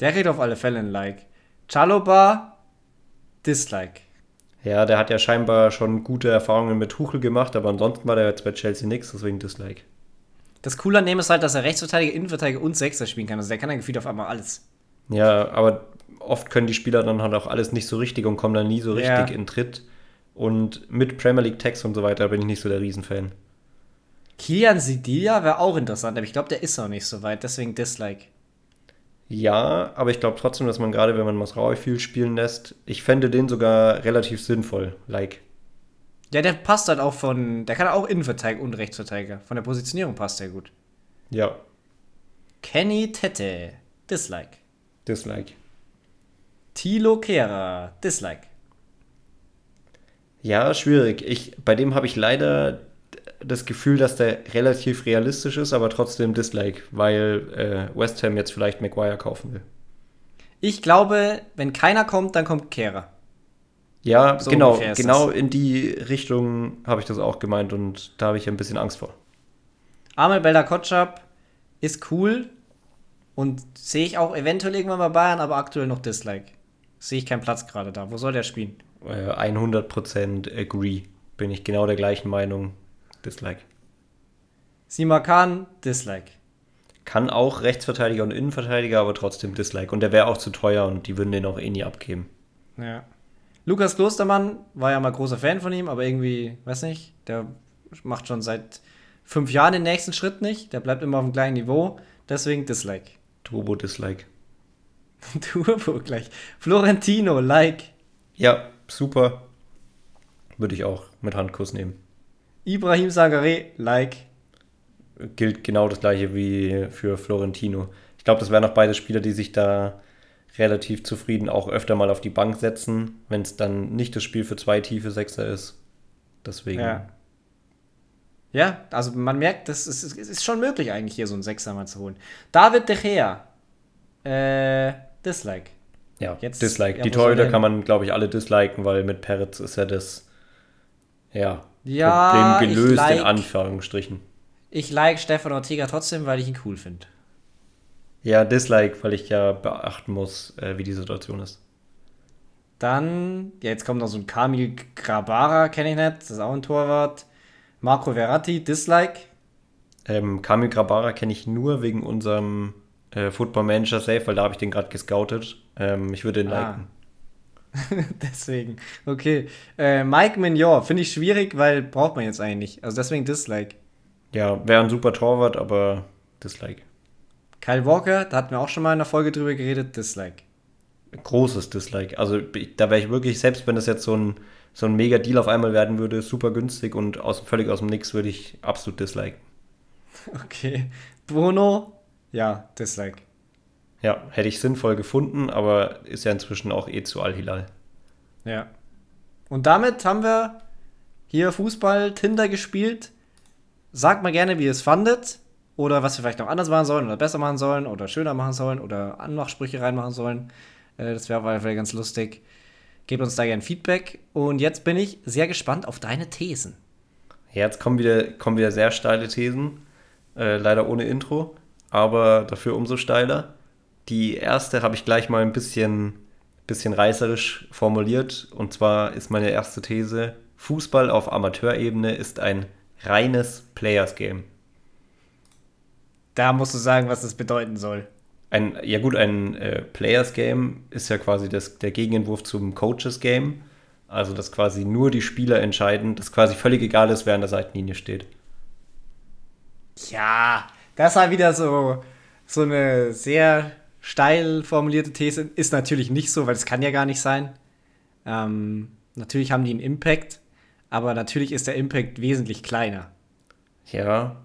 Der kriegt auf alle Fälle ein Like. Chaloba, Dislike. Ja, der hat ja scheinbar schon gute Erfahrungen mit Tuchel gemacht, aber ansonsten war der jetzt bei Chelsea nix, deswegen Dislike. Das Coole an dem ist halt, dass er Rechtsverteidiger, Innenverteidiger und Sechser spielen kann. Also der kann ja gefühlt auf einmal alles. Ja, aber oft können die Spieler dann halt auch alles nicht so richtig und kommen dann nie so richtig Ja. in Tritt. Und mit Premier League Text und so weiter bin ich nicht so der Riesenfan. Kilian Sidilia wäre auch interessant, aber ich glaube, der ist noch nicht so weit, deswegen Dislike. Ja, aber ich glaube trotzdem, dass man gerade, wenn man Masraui viel spielen lässt, ich fände den sogar relativ sinnvoll. Like. Ja, der passt halt auch von. Der kann auch Innenverteidiger und Rechtsverteidiger. Von der Positionierung passt der gut. Ja, Kenny Tete, Dislike. Dislike. Tilo Kehrer, Dislike. Ja, schwierig. Ich, bei dem habe ich leider das Gefühl, dass der relativ realistisch ist, aber trotzdem Dislike, weil äh, West Ham jetzt vielleicht Maguire kaufen will. Ich glaube, wenn keiner kommt, dann kommt Kehrer. Ja, So genau, genau das. in die Richtung habe ich das auch gemeint und da habe ich ein bisschen Angst vor. Amel Belda Kotschap ist cool Und sehe ich auch eventuell irgendwann bei Bayern, aber aktuell noch Dislike. Sehe ich keinen Platz gerade da. Wo soll der spielen? Äh, 100% agree. Bin ich genau der gleichen Meinung. Dislike. Simakan, Dislike. Kann auch Rechtsverteidiger und Innenverteidiger, aber trotzdem Dislike. Und der wäre auch zu teuer und die würden den auch eh nie abgeben. Ja. Lukas Klostermann war ja mal großer Fan von ihm, aber irgendwie, weiß nicht, der macht schon seit fünf Jahren den nächsten Schritt nicht. Der bleibt immer auf dem gleichen Niveau. Deswegen Dislike. Turbo Dislike. Turbo gleich. Florentino, like. Ja, super. Würde ich auch mit Handkuss nehmen. Ibrahim Sagare, like. Gilt genau das gleiche wie für Florentino. Ich glaube, das wären auch beide Spieler, die sich da relativ zufrieden auch öfter mal auf die Bank setzen, wenn es dann nicht das Spiel für zwei tiefe Sechser ist. Deswegen. Ja. Ja, also man merkt, das ist, es ist schon möglich eigentlich hier so einen Sechser mal zu holen. David De Gea. Äh, Dislike. Ja, Jetzt- Dislike. ja, die Torhüter kann man, glaube ich, alle disliken, weil mit Peretz ist ja das ja, Ja, Problem gelöst like- in Anführungsstrichen. Ich like Stefan Ortega trotzdem, weil ich ihn cool finde. Ja, Dislike, weil ich ja beachten muss, äh, wie die Situation ist. Dann, ja, jetzt kommt noch so ein Kamil Grabara, kenne ich nicht, das ist auch ein Torwart. Marco Verratti, Dislike. Ähm, Kamil Grabara kenne ich nur wegen unserem äh, Football Manager Safe, weil da habe ich den gerade gescoutet. Ähm, ich würde den Ah. liken. Deswegen, okay. Äh, Mike Mignon, finde ich schwierig, weil braucht man jetzt eigentlich nicht. Also deswegen Dislike. Ja, wäre ein super Torwart, aber Dislike. Kyle Walker, da hatten wir auch schon mal in der Folge drüber geredet, Dislike. Großes Dislike. Also da wäre ich wirklich, selbst wenn das jetzt so ein, so ein Mega-Deal auf einmal werden würde, super günstig und aus, völlig aus dem Nix, würde ich absolut disliken. Okay. Bruno, ja, Dislike. Ja, hätte ich sinnvoll gefunden, aber ist ja inzwischen auch eh zu Al-Hilal. Ja. Und damit haben wir hier Fußball Tinder gespielt. Sagt mal gerne, wie ihr es fandet. Oder was wir vielleicht noch anders machen sollen oder besser machen sollen oder schöner machen sollen oder Anmachsprüche reinmachen sollen. Äh, das wäre auf jeden Fall ganz lustig. Gebt uns da gerne Feedback. Und jetzt bin ich sehr gespannt auf deine Thesen. Ja, jetzt kommen wieder, kommen wieder sehr steile Thesen. Äh, leider ohne Intro, aber dafür umso steiler. Die erste habe ich gleich mal ein bisschen, bisschen reißerisch formuliert. Und zwar ist meine erste These: Fußball auf Amateurebene ist ein reines Players-Game. Da musst du sagen, was das bedeuten soll. Ein, ja gut, ein äh, Players Game ist ja quasi das, der Gegenentwurf zum Coaches Game. Also, dass quasi nur die Spieler entscheiden, dass quasi völlig egal ist, wer an der Seitenlinie steht. Ja, das war wieder so, so eine sehr steil formulierte These. Ist natürlich nicht so, weil es kann ja gar nicht sein. Ähm, natürlich haben die einen Impact, aber natürlich ist der Impact wesentlich kleiner. Ja,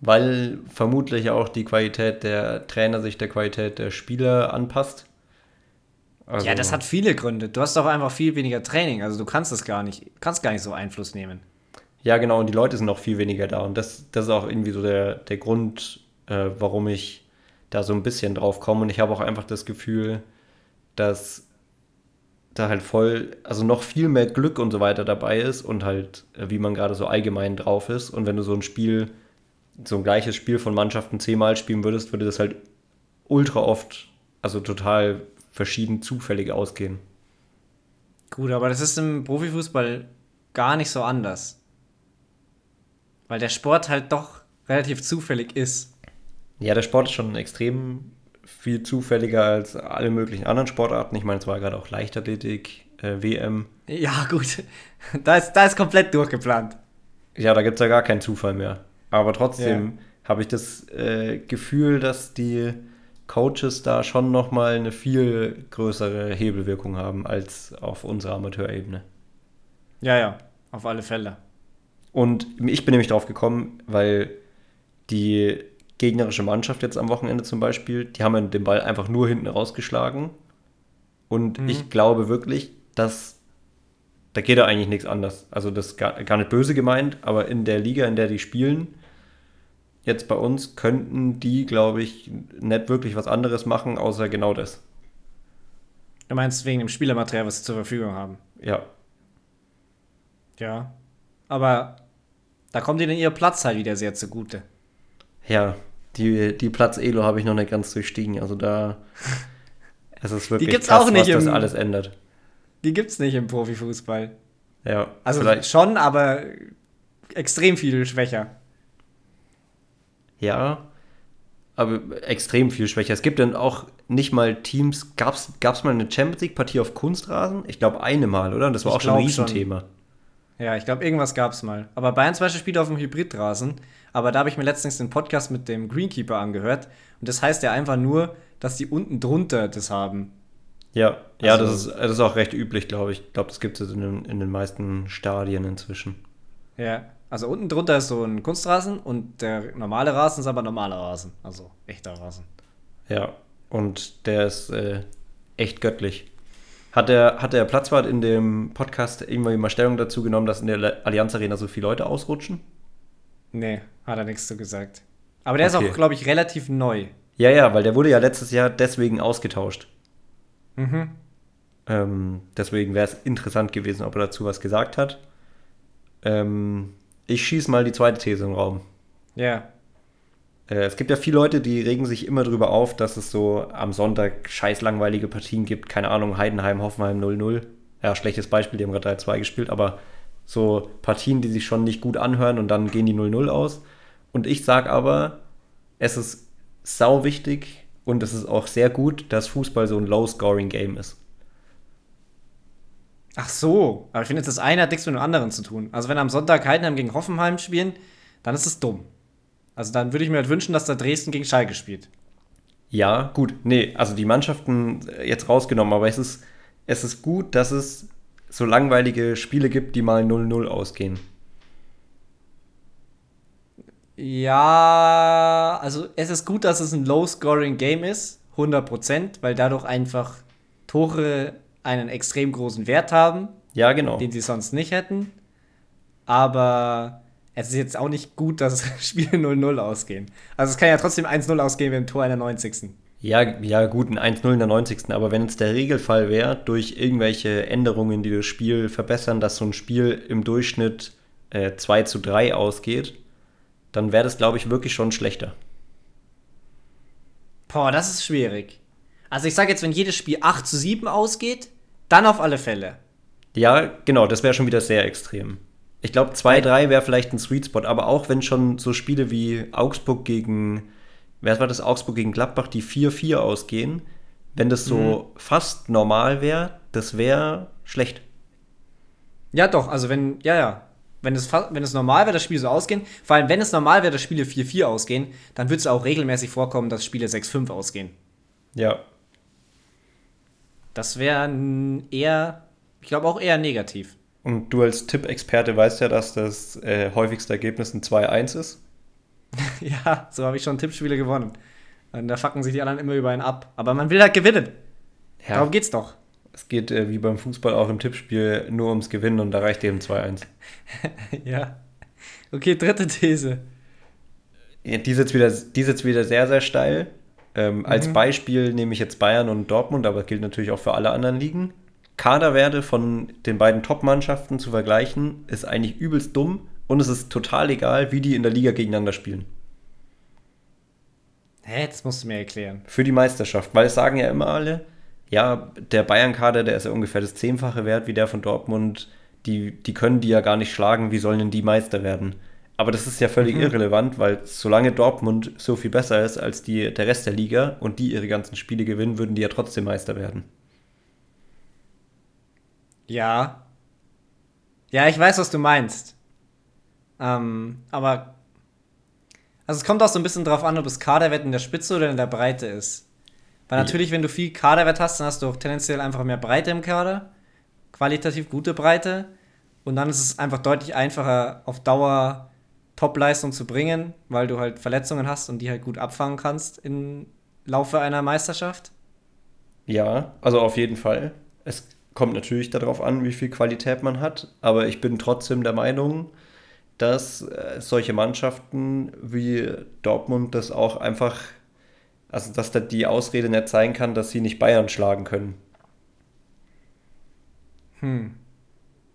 weil vermutlich auch die Qualität der Trainer sich der Qualität der Spieler anpasst. Also, Ja, das hat viele Gründe. Du hast doch einfach viel weniger Training, also du kannst das gar nicht, kannst gar nicht so Einfluss nehmen. Ja, genau, und die Leute sind auch viel weniger da. Und das, das ist auch irgendwie so der, der Grund, äh, warum ich da so ein bisschen drauf komme. Und ich habe auch einfach das Gefühl, dass da halt voll, also noch viel mehr Glück und so weiter dabei ist und halt, äh, wie man gerade so allgemein drauf ist. Und wenn du so ein Spiel, so ein gleiches Spiel von Mannschaften zehnmal spielen würdest, würde das halt ultra oft, also total verschieden zufällig ausgehen. Gut, aber das ist im Profifußball gar nicht so anders. Weil der Sport halt doch relativ zufällig ist. Ja, der Sport ist schon extrem viel zufälliger als alle möglichen anderen Sportarten. Ich meine, es war gerade auch Leichtathletik, äh, WM. Ja, gut. Da ist, da ist komplett durchgeplant. Ja, da gibt es ja gar keinen Zufall mehr. Aber trotzdem habe ich das äh, Gefühl, dass die Coaches da schon nochmal eine viel größere Hebelwirkung haben als auf unserer Amateurebene. Ja, ja, auf alle Fälle. Und ich bin nämlich drauf gekommen, weil die gegnerische Mannschaft jetzt am Wochenende zum Beispiel, die haben den Ball einfach nur hinten rausgeschlagen. Und Mhm. ich glaube wirklich, dass da geht da eigentlich nichts anders. Also das ist gar, gar nicht böse gemeint, aber in der Liga, in der die spielen, jetzt bei uns, könnten die, glaube ich, nicht wirklich was anderes machen, außer genau das. Du meinst wegen dem Spielermaterial, was sie zur Verfügung haben. Ja, Ja. Aber da kommt ihnen ihr Platz halt wieder sehr zugute. ja, Die, die Platz-Elo habe ich noch nicht ganz durchstiegen. Also da es ist wirklich die gibt's krass, auch nicht was das alles ändert. Die gibt es nicht im Profifußball. Ja. Also vielleicht. schon, aber extrem viel schwächer. Ja, aber extrem viel schwächer. Es gibt dann auch nicht mal Teams. Gab es mal eine Champions League-Partie auf Kunstrasen? Ich glaube, eine Mal, oder? Und das war ich auch schon ein Riesenthema. Schon. Ja, ich glaube, irgendwas gab es mal. Aber Bayern zum Beispiel spielt auf dem Hybridrasen. Aber da habe ich mir letztens den Podcast mit dem Greenkeeper angehört. Und das heißt ja einfach nur, dass die unten drunter das haben. Ja, ja, also, das, ist, das ist auch recht üblich, glaube ich. Ich glaube, das gibt es in, in den meisten Stadien inzwischen. Ja, also unten drunter ist so ein Kunstrasen und der normale Rasen ist aber normaler Rasen. Also echter Rasen. Ja, und der ist äh, echt göttlich. Hat der, hat der Platzwart in dem Podcast irgendwann mal Stellung dazu genommen, dass in der Allianz Arena so viele Leute ausrutschen? Nee, hat er nichts zu gesagt. Aber der okay. ist auch, glaube ich, relativ neu. Ja, ja, weil der wurde ja letztes Jahr deswegen ausgetauscht. Mhm. Ähm, deswegen wäre es interessant gewesen, ob er dazu was gesagt hat. Ähm, ich schieße mal die zweite These im Raum. Ja. Äh, es gibt ja viele Leute, die regen sich immer drüber auf, dass es so am Sonntag scheiß langweilige Partien gibt. Keine Ahnung, Heidenheim, Hoffenheim 0-0. Ja, schlechtes Beispiel, die haben gerade 3-2 gespielt, aber so Partien, die sich schon nicht gut anhören und dann gehen die 0-0 aus. Und ich sage aber, es ist sau wichtig und es ist auch sehr gut, dass Fußball so ein Low-Scoring-Game ist. Ach so, aber ich finde, das eine hat nichts mit dem anderen zu tun. Also wenn am Sonntag Heidenheim gegen Hoffenheim spielen, dann ist es dumm. Also dann würde ich mir halt wünschen, dass da Dresden gegen Schalke spielt. Ja, gut. Nee, also die Mannschaften jetzt rausgenommen, aber es ist, es ist gut, dass es so langweilige Spiele gibt, die mal 0-0 ausgehen. Ja, also es ist gut, dass es ein Low-Scoring-Game ist, 100%, weil dadurch einfach Tore einen extrem großen Wert haben. Ja, genau. Den sie sonst nicht hätten. Aber es ist jetzt auch nicht gut, dass Spiele 0-0 ausgehen. Also es kann ja trotzdem 1-0 ausgehen mit dem Tor in der 90. Ja, ja, gut, ein 1-0 in der 90. Aber wenn es der Regelfall wäre, durch irgendwelche Änderungen, die das Spiel verbessern, dass so ein Spiel im Durchschnitt äh, 2 zu 3 ausgeht, dann wäre das, glaube ich, wirklich schon schlechter. Boah, das ist schwierig. Also ich sage jetzt, wenn jedes Spiel 8 zu 7 ausgeht, dann auf alle Fälle. Ja, genau, das wäre schon wieder sehr extrem. Ich glaube, 2-3 wäre vielleicht ein Sweet Spot, aber auch wenn schon so Spiele wie Augsburg gegen, wer war das, Augsburg gegen Gladbach, die 4-4 ausgehen, wenn das so mhm. fast normal wäre, das wäre schlecht. Ja, doch, also wenn, ja, ja. Wenn es, wenn es normal wäre, dass Spiele so ausgehen, vor allem wenn es normal wäre, dass Spiele 4-4 ausgehen, dann würde es auch regelmäßig vorkommen, dass Spiele 6-5 ausgehen. Ja. Das wäre eher, ich glaube auch eher negativ. Und du als Tippexperte weißt ja, dass das äh, häufigste Ergebnis ein 2-1 ist. ja, so habe ich schon Tippspiele gewonnen. Und da fucken sich die anderen immer über einen ab. Aber man will halt gewinnen. Ja. Darum geht's doch. Es geht äh, wie beim Fußball auch im Tippspiel nur ums Gewinnen und da reicht eben 2-1. ja. Okay, dritte These. Ja, die, ist jetzt wieder, die ist jetzt wieder sehr, sehr steil. Ähm, mhm. Als Beispiel nehme ich jetzt Bayern und Dortmund, aber das gilt natürlich auch für alle anderen Ligen. Kaderwerte von den beiden Top-Mannschaften zu vergleichen, ist eigentlich übelst dumm und es ist total egal, wie die in der Liga gegeneinander spielen. Hä, das musst du mir erklären. Für die Meisterschaft, weil es sagen ja immer alle, ja, der Bayern-Kader, der ist ja ungefähr das Zehnfache wert wie der von Dortmund. Die, die können die ja gar nicht schlagen, wie sollen denn die Meister werden? Aber das ist ja völlig mhm. irrelevant, weil solange Dortmund so viel besser ist als die, der Rest der Liga und die ihre ganzen Spiele gewinnen, würden die ja trotzdem Meister werden. Ja. Ja, ich weiß, was du meinst. Ähm, aber. Also es kommt auch so ein bisschen drauf an, ob das Kaderwert in der Spitze oder in der Breite ist. Weil natürlich, wenn du viel Kaderwert hast, dann hast du auch tendenziell einfach mehr Breite im Kader. Qualitativ gute Breite. Und dann ist es einfach deutlich einfacher, auf Dauer Top-Leistung zu bringen, weil du halt Verletzungen hast und die halt gut abfangen kannst im Laufe einer Meisterschaft. Ja, also auf jeden Fall. Es kommt natürlich darauf an, wie viel Qualität man hat, aber ich bin trotzdem der Meinung, dass äh, solche Mannschaften wie Dortmund das auch einfach, also dass da die Ausrede nicht sein kann, dass sie nicht Bayern schlagen können. Hm.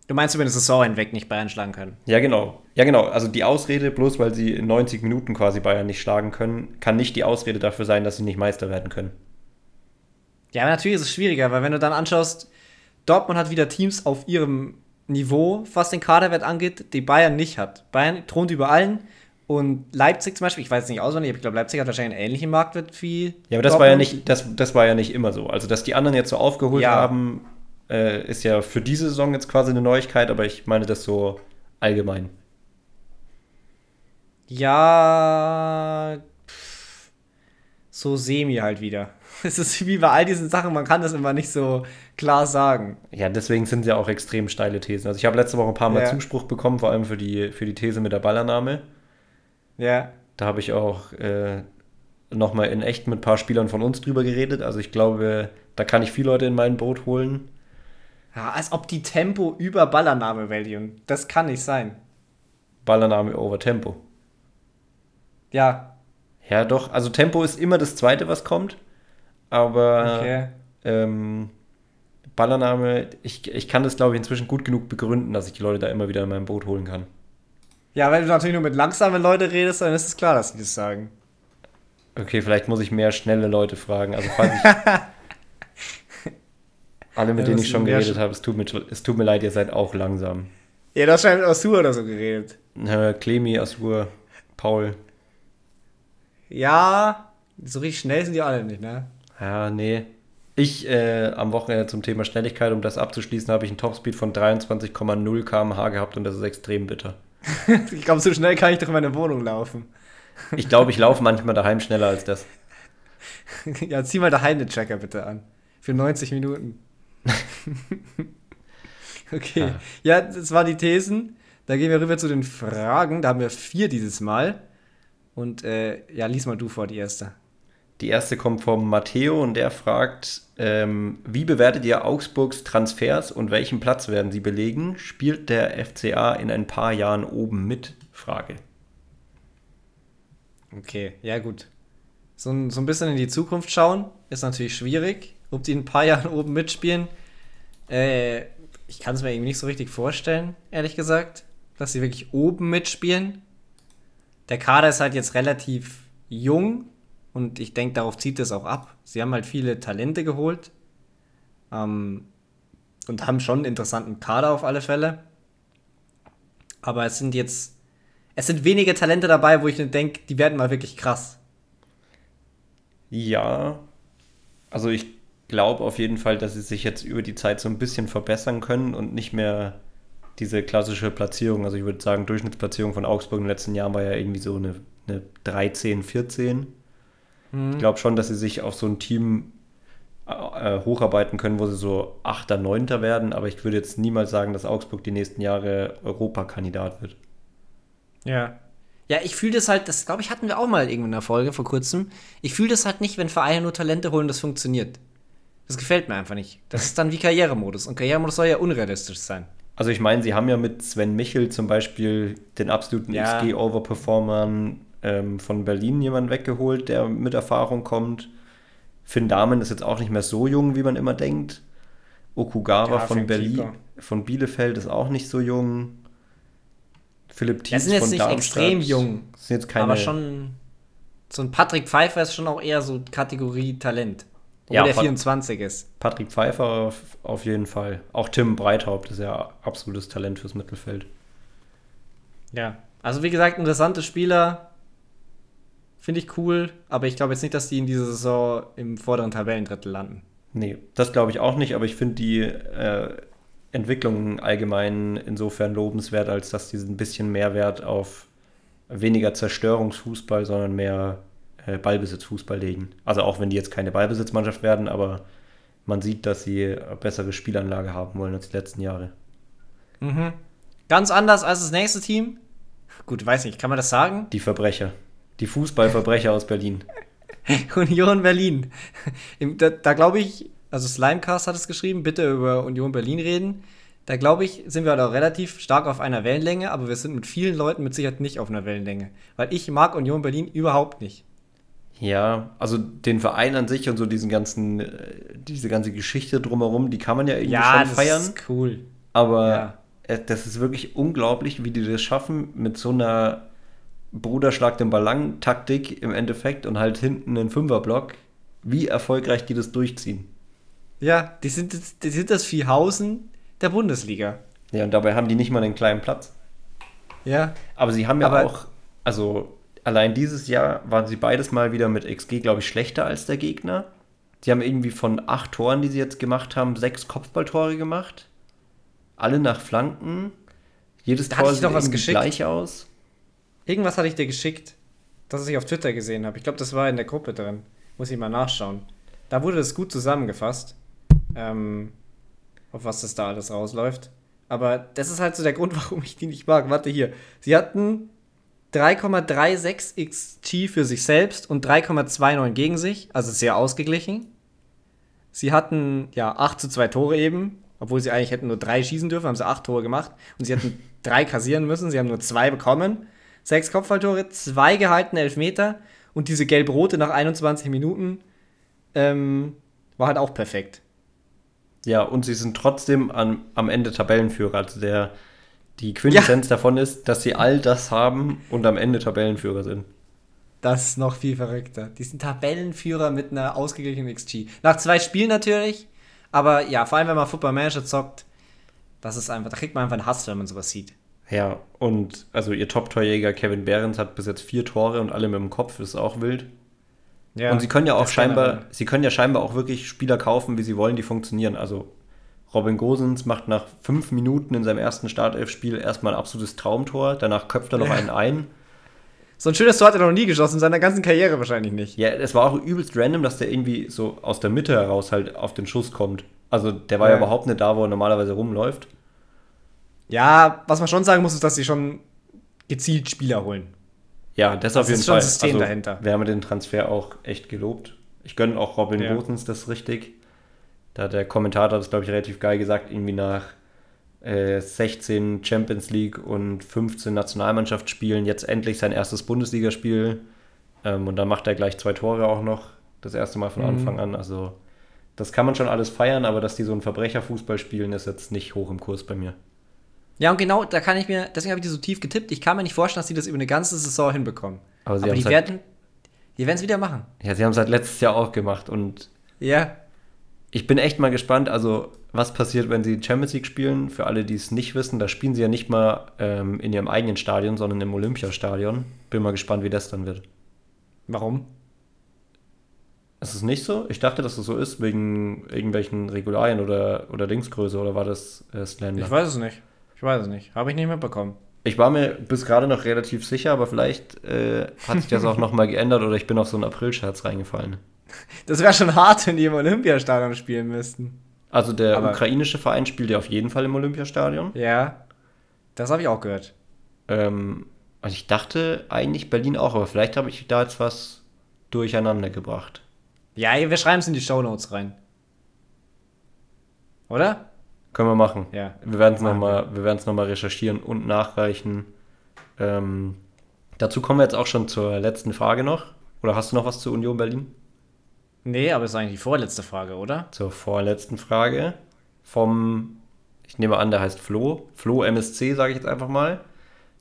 Du meinst über eine Saison hinweg nicht Bayern schlagen können? Ja, genau. Ja, genau. Also die Ausrede, bloß weil sie in 90 Minuten quasi Bayern nicht schlagen können, kann nicht die Ausrede dafür sein, dass sie nicht Meister werden können. Ja, aber natürlich ist es schwieriger, weil wenn du dann anschaust, Dortmund hat wieder Teams auf ihrem Niveau, was den Kaderwert angeht, die Bayern nicht hat. Bayern thront über allen und Leipzig zum Beispiel, ich weiß es nicht auswendig, aber ich glaube, Leipzig hat wahrscheinlich einen ähnlichen Marktwert wie. Ja, aber das war ja nicht, das, das war ja nicht immer so. Also, dass die anderen jetzt so aufgeholt Ja. haben, äh, ist ja für diese Saison jetzt quasi eine Neuigkeit, aber ich meine das so allgemein. Ja, pff, so semi halt wieder. Es ist wie bei all diesen Sachen, man kann das immer nicht so klar sagen. Ja, deswegen sind ja auch extrem steile Thesen. Also ich habe letzte Woche ein paar Mal Ja. Zuspruch bekommen, vor allem für die, für die These mit der Ballannahme. Ja. Da habe ich auch äh, nochmal in echt mit ein paar Spielern von uns drüber geredet. Also ich glaube, da kann ich viele Leute in mein Boot holen. ja. Als ob die Tempo über Ballername valuen. Das kann nicht sein. Ballannahme over Tempo. Ja. Ja, doch. Also Tempo ist immer das Zweite, was kommt. Aber Okay. ähm, Ballannahme, ich, ich kann das, glaube ich, inzwischen gut genug begründen, dass ich die Leute da immer wieder in mein Boot holen kann. Ja, wenn du natürlich nur mit langsamen Leuten redest, dann ist es klar, dass sie das sagen. Okay, vielleicht muss ich mehr schnelle Leute fragen. Also falls ich alle, mit Ja, denen ich schon geredet habe, es tut, mir, es tut mir leid, ihr seid auch langsam. Ja, du hast schon mit Osur oder so geredet. Äh, Clemi, Asur, Paul. Ja, so richtig schnell sind die alle nicht, ne? Ja, nee. Ich äh, am Wochenende zum Thema Schnelligkeit, um das abzuschließen, habe ich einen Topspeed von 23,0 km/h gehabt und das ist extrem bitter. Ich glaube, so schnell kann ich doch in meine Wohnung laufen. Ich glaube, ich laufe manchmal daheim schneller als das. ja, zieh mal der Heine-Tracker bitte an. Für 90 Minuten. okay. Ah. Ja, das waren die Thesen. Da gehen wir rüber zu den Fragen. Da haben wir vier dieses Mal. Und äh, ja, lies mal du vor, die erste. Die erste kommt vom Matteo und der fragt, ähm, wie bewertet ihr Augsburgs Transfers und welchen Platz werden sie belegen? Spielt der FCA in ein paar Jahren oben mit? Frage. Okay, ja gut. So, ein- so ein bisschen in die Zukunft schauen ist natürlich schwierig. Ob die in ein paar Jahren oben mitspielen, äh, ich kann es mir irgendwie nicht so richtig vorstellen, ehrlich gesagt, dass sie wirklich oben mitspielen. Der Kader ist halt jetzt relativ jung und ich denke, darauf zieht es auch ab. Sie haben halt viele Talente geholt ähm, und haben schon einen interessanten Kader auf alle Fälle. Aber es sind jetzt, es sind wenige Talente dabei, wo ich denke, die werden mal wirklich krass. Ja, also ich glaube auf jeden Fall, dass sie sich jetzt über die Zeit so ein bisschen verbessern können und nicht mehr diese klassische Platzierung, also ich würde sagen, Durchschnittsplatzierung von Augsburg in den letzten Jahren war ja irgendwie so eine, eine 13, 14. Ich glaube schon, dass sie sich auf so ein Team äh, hocharbeiten können, wo sie so 8., 9. werden, aber ich würde jetzt niemals sagen, dass Augsburg die nächsten Jahre Europakandidat wird. Ja. Ja, ich fühle das halt, das glaube ich, hatten wir auch mal irgendwo in der Folge vor kurzem. Ich fühle das halt nicht, wenn Vereine nur Talente holen, das funktioniert. Das gefällt mir einfach nicht. Das ist dann wie Karrieremodus. Und Karrieremodus soll ja unrealistisch sein. Also ich meine, sie haben ja mit Sven Michel zum Beispiel den absoluten Ja. XG-Overperformern ähm, von Berlin jemanden weggeholt, der mit Erfahrung kommt. Finn Dahmen ist jetzt auch nicht mehr so jung, wie man immer denkt. Okugawa Ja, von Berlin, Keeper. von Bielefeld ist auch nicht so jung. Philipp Thies sind jetzt von nicht Darmstadt extrem jung, Sind jetzt keine, aber schon. So ein Patrick Pfeiffer ist schon auch eher so Kategorie Talent. Obwohl Ja, der Pat- 24 ist. Patrick Pfeiffer auf, auf jeden Fall. Auch Tim Breithaupt ist ja absolutes Talent fürs Mittelfeld. Ja. Also wie gesagt, interessante Spieler. Finde ich cool, aber ich glaube jetzt nicht, dass die in dieser Saison im vorderen Tabellendrittel landen. Nee, das glaube ich auch nicht, aber ich finde die äh, Entwicklung allgemein insofern lobenswert, als dass die ein bisschen mehr Wert auf weniger Zerstörungsfußball, sondern mehr äh, Ballbesitzfußball legen. Also auch wenn die jetzt keine Ballbesitzmannschaft werden, aber man sieht, dass sie eine bessere Spielanlage haben wollen als die letzten Jahre. Ganz anders als das nächste Team. Gut, weiß nicht, kann man das sagen? Die Verbrecher. Die Fußballverbrecher aus Berlin. Union Berlin. Da, da glaube ich, also Slimecast hat es geschrieben, bitte über Union Berlin reden. Da glaube ich, sind wir halt auch relativ stark auf einer Wellenlänge, aber wir sind mit vielen Leuten mit Sicherheit nicht auf einer Wellenlänge. Weil ich mag Union Berlin überhaupt nicht. Ja, also den Verein an sich und so diesen ganzen, äh, diese ganze Geschichte drumherum, die kann man ja irgendwie schon feiern. ist cool. Aber Ja. äh, das ist wirklich unglaublich, wie die das schaffen mit so einer Bruderschlag den Ballon-Taktik im Endeffekt und halt hinten einen Fünferblock, wie erfolgreich die das durchziehen. Ja, die sind, die sind das Viehhausen der Bundesliga. Ja, und dabei haben die nicht mal einen kleinen Platz. Ja. Aber sie haben ja Aber- auch, also allein dieses Jahr waren sie beides mal wieder mit XG, glaube ich, schlechter als der Gegner. Die haben irgendwie von acht Toren, die sie jetzt gemacht haben, sechs Kopfballtore gemacht. Alle nach Flanken. Jedes Da Tor sieht doch was geschickt. gleich aus. Irgendwas hatte ich dir geschickt, das ich auf Twitter gesehen habe. Ich glaube, das war in der Gruppe drin. Muss ich mal nachschauen. Da wurde das gut zusammengefasst, ähm, auf was das da alles rausläuft. Aber das ist halt so der Grund, warum ich die nicht mag. Warte hier. Sie hatten 3,36 XG für sich selbst und 3,29 gegen sich, also sehr ausgeglichen. Sie hatten ja 8 zu 2 Tore eben, obwohl sie eigentlich hätten nur drei schießen dürfen, haben sie 8 Tore gemacht und sie hätten drei kassieren müssen, sie haben nur zwei bekommen. Sechs Kopfballtore, zwei gehaltene Elfmeter und diese gelb-rote nach 21 Minuten ähm, war halt auch perfekt. Ja, und sie sind trotzdem an, am Ende Tabellenführer. Also der, die Quintessenz davon ist, dass sie all das haben und am Ende Tabellenführer sind. Das ist noch viel verrückter. Die sind Tabellenführer mit einer ausgeglichenen XG. Nach zwei Spielen natürlich, aber ja, vor allem wenn man Football Manager zockt, das ist einfach, da kriegt man einfach einen Hass, wenn man sowas sieht. Ja, und also ihr Top-Torjäger Kevin Behrens hat bis jetzt vier Tore und alle mit dem Kopf, ist auch wild. Ja, und sie können ja auch scheinbar, sie können ja scheinbar auch wirklich Spieler kaufen, wie sie wollen, die funktionieren. Also Robin Gosens macht nach fünf Minuten in seinem ersten Startelf-Spiel erstmal ein absolutes Traumtor, danach köpft er noch einen ein. So ein schönes Tor hat er noch nie geschossen, in seiner ganzen Karriere wahrscheinlich nicht. Ja, es war auch übelst random, dass der irgendwie so aus der Mitte heraus halt auf den Schuss kommt. Also der war ja, Ja. überhaupt nicht da, wo er normalerweise rumläuft. Ja, was man schon sagen muss, ist, dass sie schon gezielt Spieler holen. Ja, das, Das auf jeden ist schon Fall. ein System dahinter. Wir haben den Transfer auch echt gelobt. Ich gönne auch Robin Ja. Gosens das richtig. Da hat der Kommentator das, glaube ich, relativ geil gesagt, irgendwie nach äh, 16 Champions League und 15 Nationalmannschaftsspielen jetzt endlich sein erstes Bundesligaspiel. Ähm, und dann macht er gleich zwei Tore auch noch. Das erste Mal von Mhm. Anfang an. Also das kann man schon alles feiern, aber dass die so einen Verbrecherfußball spielen, ist jetzt nicht hoch im Kurs bei mir. Ja, und genau, da kann ich mir, deswegen habe ich die so tief getippt. Ich kann mir nicht vorstellen, dass sie das über eine ganze Saison hinbekommen. Aber sie Aber die halt- werden, die werden es wieder machen. Ja, sie haben es halt letztes Jahr auch gemacht und Ja, Ich bin echt mal gespannt, also was passiert, wenn sie Champions League spielen. Für alle, die es nicht wissen, da spielen sie ja nicht mal ähm, in ihrem eigenen Stadion, sondern im Olympiastadion. Bin mal gespannt, wie das dann wird. warum? Ist es nicht so? Ich dachte, dass es so ist, wegen irgendwelchen Regularien oder, oder Dingsgröße, oder war das äh, Slender? Ich weiß es nicht. Ich weiß es nicht. Habe ich nicht mitbekommen. Ich war mir bis gerade noch relativ sicher, aber vielleicht äh, hat sich das auch nochmal geändert oder ich bin auf so einen April-Scherz reingefallen. Das wäre schon hart, wenn die im Olympiastadion spielen müssten. Also der Aber- ukrainische Verein spielt ja auf jeden Fall im Olympiastadion. Ja, das habe ich auch gehört. Ähm, also ich dachte eigentlich Berlin auch, aber vielleicht habe ich da jetzt was durcheinander gebracht. Ja, wir schreiben es in die Shownotes rein. Oder? Können wir machen. Ja. Wir werden es nochmal noch mal recherchieren und nachreichen. Ähm, dazu kommen wir jetzt auch schon zur letzten Frage noch. Oder hast du noch was zu Union Berlin? Nee, aber das ist eigentlich die vorletzte Frage, oder? Zur vorletzten Frage. Vom, ich nehme an, der heißt Flo. Flo MSC, sage ich jetzt einfach mal.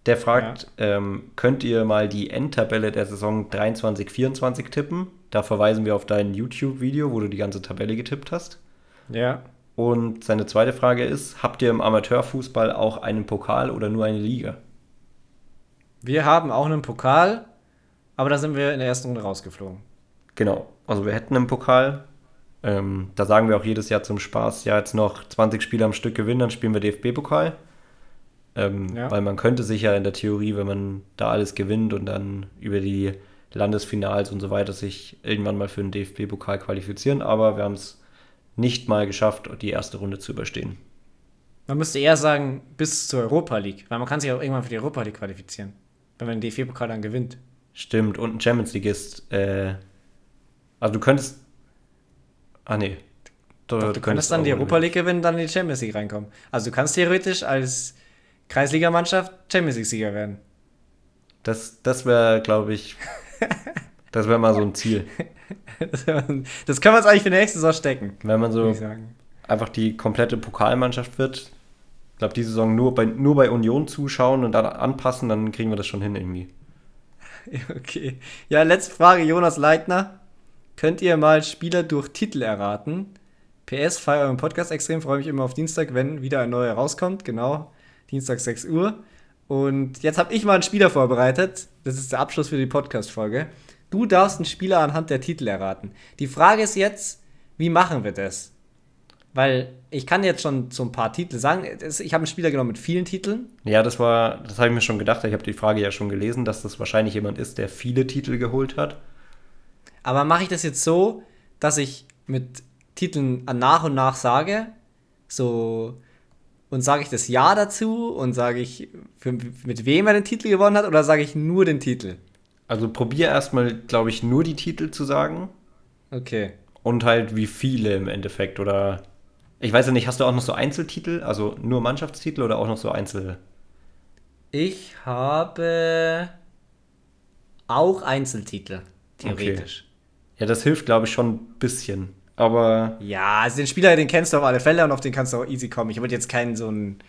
Der fragt, ähm, könnt ihr mal die Endtabelle der Saison 23-24 tippen? Da verweisen wir auf dein YouTube-Video, wo du die ganze Tabelle getippt hast. Ja. Und seine zweite Frage ist, habt ihr im Amateurfußball auch einen Pokal oder nur eine Liga? Wir haben auch einen Pokal, aber da sind wir in der ersten Runde rausgeflogen. Genau, also wir hätten einen Pokal. Ähm, da sagen wir auch jedes Jahr zum Spaß, ja, jetzt noch 20 Spiele am Stück gewinnen, dann spielen wir DFB-Pokal. Ähm, Ja. Weil man könnte sich ja in der Theorie, wenn man da alles gewinnt und dann über die Landesfinals und so weiter sich irgendwann mal für den DFB-Pokal qualifizieren, aber wir haben es nicht mal geschafft, die erste Runde zu überstehen. Man müsste eher sagen, bis zur Europa League, weil man kann sich auch irgendwann für die Europa League qualifizieren, wenn man den DFB-Pokal dann gewinnt. Stimmt, und ein Champions League ist, äh, also du könntest, ah nee. Doch, du könntest dann die Europa League gewinnen, dann in die Champions League reinkommen. Also du kannst theoretisch als Kreisligamannschaft Champions League-Sieger werden. Das, das wäre, glaube ich, das wäre mal so ein Ziel. Das können wir uns eigentlich für die nächste Saison stecken, Wenn man so ich einfach die komplette Pokalmannschaft wird, glaube, die Saison nur bei, nur bei Union zuschauen und dann anpassen, dann kriegen wir das schon hin irgendwie. Okay. Ja, letzte Frage, Jonas Leitner. Könnt ihr mal Spieler durch Titel erraten? PS, feier euren Podcast extrem, freue mich immer auf Dienstag, wenn wieder ein neuer rauskommt. Genau, Dienstag 6 Uhr. Und jetzt habe ich mal einen Spieler vorbereitet. Das ist der Abschluss für die Podcast-Folge. Du darfst einen Spieler anhand der Titel erraten. Die Frage ist jetzt, wie machen wir das? Weil ich kann jetzt schon so ein paar Titel sagen. Ich habe einen Spieler genommen mit vielen Titeln. Ja, das war, das habe ich mir schon gedacht. Ich habe die Frage ja schon gelesen, dass das wahrscheinlich jemand ist, der viele Titel geholt hat. Aber mache ich das jetzt so, dass ich mit Titeln nach und nach sage, so und sage ich das Ja dazu und sage ich, für, mit wem er den Titel gewonnen hat oder sage ich nur den Titel? Also probier erstmal, glaube ich, nur die Titel zu sagen. Okay. Und halt wie viele im Endeffekt oder ich weiß ja nicht, hast du auch noch so Einzeltitel, also nur Mannschaftstitel oder auch noch so Einzel? Ich habe auch Einzeltitel, theoretisch. Okay. Ja, das hilft, glaube ich, schon ein bisschen. Aber. Ja, also den Spieler, den kennst du auf alle Fälle und auf den kannst du auch easy kommen. Ich wollte jetzt keinen so einen.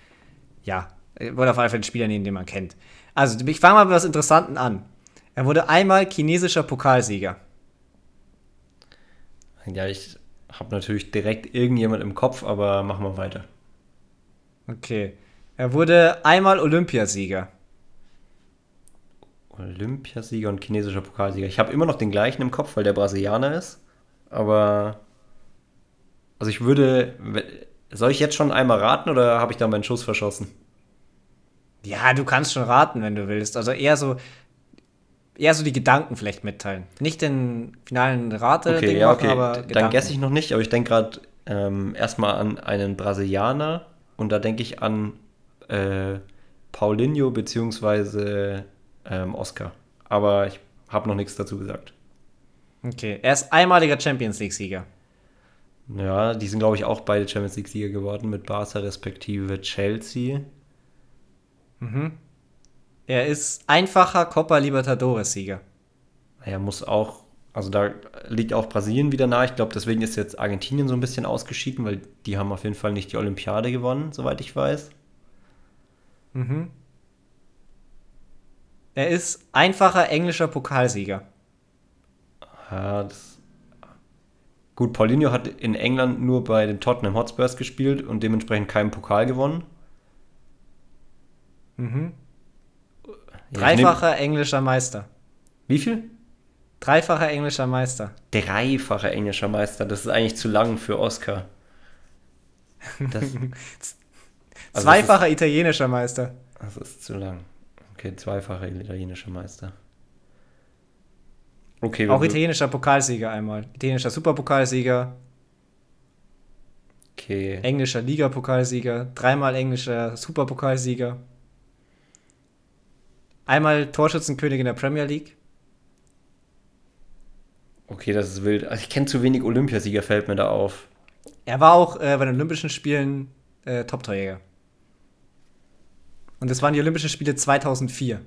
Ja, ich wollte auf alle Fälle einen Spieler nehmen, den man kennt. Also, ich fange mal mit was Interessanten an. Er wurde einmal chinesischer Pokalsieger. Ja, ich habe natürlich direkt irgendjemand im Kopf, aber machen wir weiter. Okay. Er wurde einmal Olympiasieger. Olympiasieger und chinesischer Pokalsieger. Ich habe immer noch den gleichen im Kopf, weil der Brasilianer ist. Aber. Also ich würde. Soll ich jetzt schon einmal raten oder habe ich da meinen Schuss verschossen? Ja, du kannst schon raten, wenn du willst. Also eher so, eher so die Gedanken vielleicht mitteilen. Nicht den finalen Rate, okay, ja, okay. aber Gedanken. Dann gesse ich noch nicht, aber ich denke gerade ähm, erstmal an einen Brasilianer und da denke ich an äh, Paulinho bzw. Ähm, Oscar. Aber ich habe noch nichts dazu gesagt. Okay, er ist einmaliger Champions League-Sieger. Ja, die sind, glaube ich, auch beide Champions League-Sieger geworden mit Barca respektive Chelsea. Mhm. Er ist einfacher Copa Libertadores-Sieger. Er muss auch, also da liegt auch Brasilien wieder nahe. Ich glaube, deswegen ist jetzt Argentinien so ein bisschen ausgeschieden, weil die haben auf jeden Fall nicht die Olympiade gewonnen, soweit ich weiß. Mhm. Er ist einfacher englischer Pokalsieger. Ja, das Gut, Paulinho hat in England nur bei den Tottenham Hotspurs gespielt und dementsprechend keinen Pokal gewonnen. Mhm. Dreifacher englischer Meister. Wie viel? Dreifacher englischer Meister. Dreifacher englischer Meister, das ist eigentlich zu lang für Oscar. Das, also zweifacher ist, italienischer Meister. Das ist zu lang. Okay, zweifacher italienischer Meister. Okay, Auch italienischer Pokalsieger einmal. Italienischer Superpokalsieger. Okay. Englischer Ligapokalsieger. Dreimal englischer Superpokalsieger. Einmal Torschützenkönig in der Premier League. Okay, das ist wild. Also ich kenne zu wenig Olympiasieger, fällt mir da auf. Er war auch äh, bei den Olympischen Spielen äh, Top-Torjäger. Und das waren die Olympischen Spiele 2004.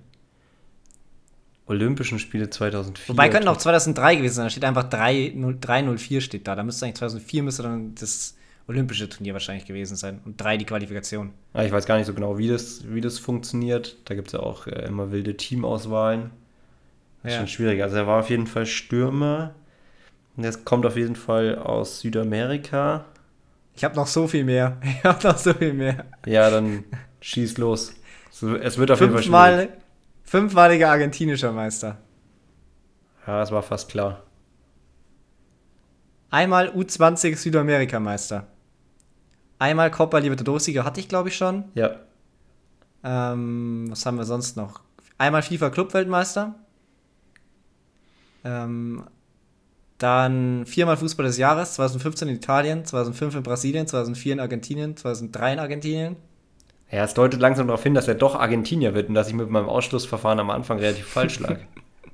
Olympischen Spiele 2004. Wobei könnten auch 2003 gewesen sein. Da steht einfach 304 steht da. Da müsste eigentlich 2004 müsste dann das olympische Turnier wahrscheinlich gewesen sein und drei die Qualifikation. Ja, ich weiß gar nicht so genau, wie das, wie das funktioniert. Da gibt es ja auch äh, immer wilde Teamauswahlen. Das ist ja. schon schwierig. Also er war auf jeden Fall Stürmer. Und er kommt auf jeden Fall aus Südamerika. Ich habe noch so viel mehr. Ich habe noch so viel mehr. Ja, dann schieß los. Es wird auf jeden Fall schwierig. Fünfmaliger argentinischer Meister. Ja, das war fast klar. Einmal U20 Südamerika-Meister. Einmal Copa Libertadores-Sieger hatte ich, glaube ich, schon. Ja. Ähm, was haben wir sonst noch? Einmal FIFA Clubweltmeister. Ähm, dann viermal Fußball des Jahres, 2015 in Italien, 2005 in Brasilien, 2004 in Argentinien, 2003 in Argentinien. Ja, es deutet langsam darauf hin, dass er doch Argentinier wird und dass ich mit meinem Ausschlussverfahren am Anfang relativ falsch lag.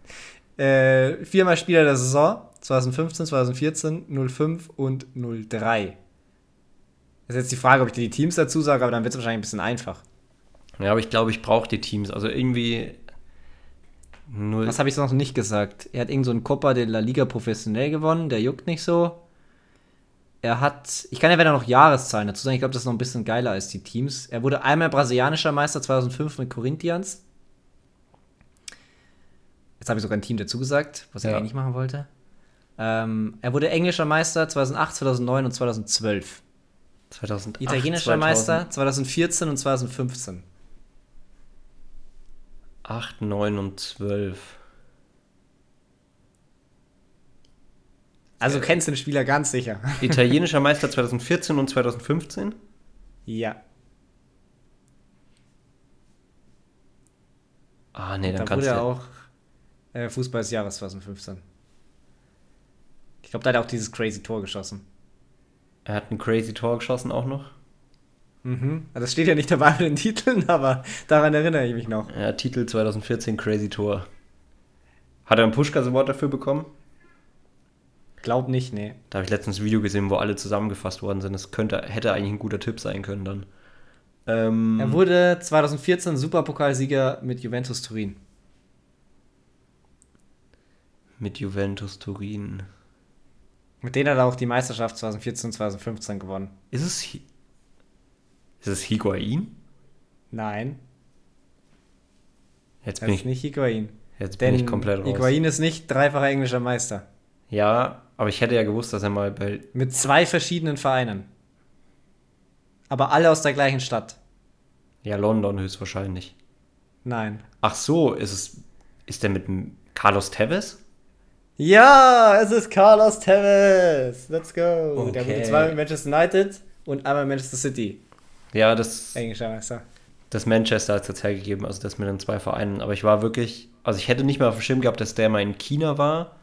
äh, viermal Spieler der Saison, 2015, 2014, 05 und 03. Das ist jetzt die Frage, ob ich dir die Teams dazu sage, aber dann wird es wahrscheinlich ein bisschen einfach. Ja, aber ich glaube, ich brauche die Teams. Also irgendwie. Null. Was habe ich sonst noch nicht gesagt? Er hat irgend so einen Copa de la Liga professionell gewonnen, der juckt nicht so. er hat, ich kann ja wieder noch Jahreszahlen dazu sagen, ich glaube, das ist noch ein bisschen geiler als die Teams. Er wurde einmal brasilianischer Meister 2005 mit Corinthians. Jetzt habe ich sogar ein Team dazu gesagt, was ja. er eigentlich machen wollte. Ähm, er wurde englischer Meister 2008, 2009 und 2012. 2008, Italienischer 2000. Meister 2014 und 2015. 8, 9 und 12. Also äh, kennst du den Spieler ganz sicher. Italienischer Meister 2014 und 2015? Ja. Ah, nee, dann da kannst du. Da wurde auch äh, Fußball des Jahres 2015. Ich glaube, da hat er auch dieses crazy Tor geschossen. Er hat ein crazy Tor geschossen auch noch. Mhm. Also das steht ja nicht dabei in den Titeln, aber daran erinnere ich mich noch. Ja, Titel 2014 Crazy Tor. Hat er einen Pushkas-Award dafür bekommen? Glaub nicht, nee. Da habe ich letztens ein Video gesehen, wo alle zusammengefasst worden sind. Das könnte, hätte eigentlich ein guter Tipp sein können dann. Ähm, er wurde 2014 Superpokalsieger mit Juventus Turin. Mit Juventus Turin. Mit denen hat er auch die Meisterschaft 2014 und 2015 gewonnen. Ist es, ist es Higuain? Nein. Jetzt bin das ich nicht Higuain. Jetzt bin ich komplett raus. Higuain ist nicht dreifacher englischer Meister. Ja, aber ich hätte ja gewusst, dass er mal bei. Mit zwei verschiedenen Vereinen. Aber alle aus der gleichen Stadt. Ja, London höchstwahrscheinlich. Nein. Ach so, ist es. Ist der mit Carlos Tevez? Ja, es ist Carlos Tevez. Let's go. Okay. Der wurde zweimal mit Manchester United und einmal Manchester City. Ja, das. Englischer Meister. Das Manchester hat es jetzt hergegeben, also das mit den zwei Vereinen. Aber ich war wirklich. Also ich hätte nicht mal auf dem Schirm gehabt, dass der mal in China war.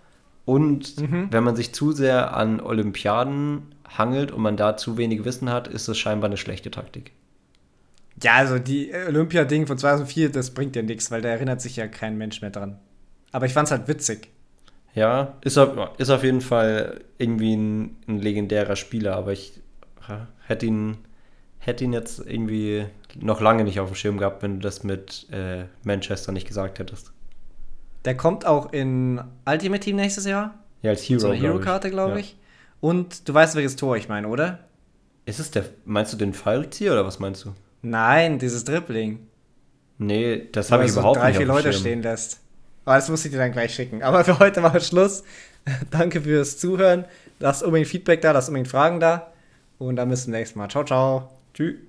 Und mhm. wenn man sich zu sehr an Olympiaden hangelt und man da zu wenig Wissen hat, ist das scheinbar eine schlechte Taktik. Ja, also die Olympia-Ding von 2004, das bringt ja nichts, weil da erinnert sich ja kein Mensch mehr dran. Aber ich fand's halt witzig. Ja, ist auf, ist auf jeden Fall irgendwie ein, ein legendärer Spieler, aber ich hätte ihn, hätte ihn jetzt irgendwie noch lange nicht auf dem Schirm gehabt, wenn du das mit äh, Manchester nicht gesagt hättest. Der kommt auch in Ultimate Team nächstes Jahr. Ja, als Hero. So eine Hero-Karte, glaube ich. Ja. Und du weißt, welches Tor ich meine, oder? Ist es der. Meinst du den Fallzieher oder was meinst du? Nein, dieses Dribbling. Nee, das habe ich überhaupt drei, nicht. Drei, vier Leute stehen lässt. Aber das muss ich dir dann gleich schicken. Aber für heute war Schluss. Danke fürs Zuhören. Lasst unbedingt Feedback da, lasst unbedingt Fragen da. Und dann bis zum nächsten Mal. Ciao, ciao. Tschüss.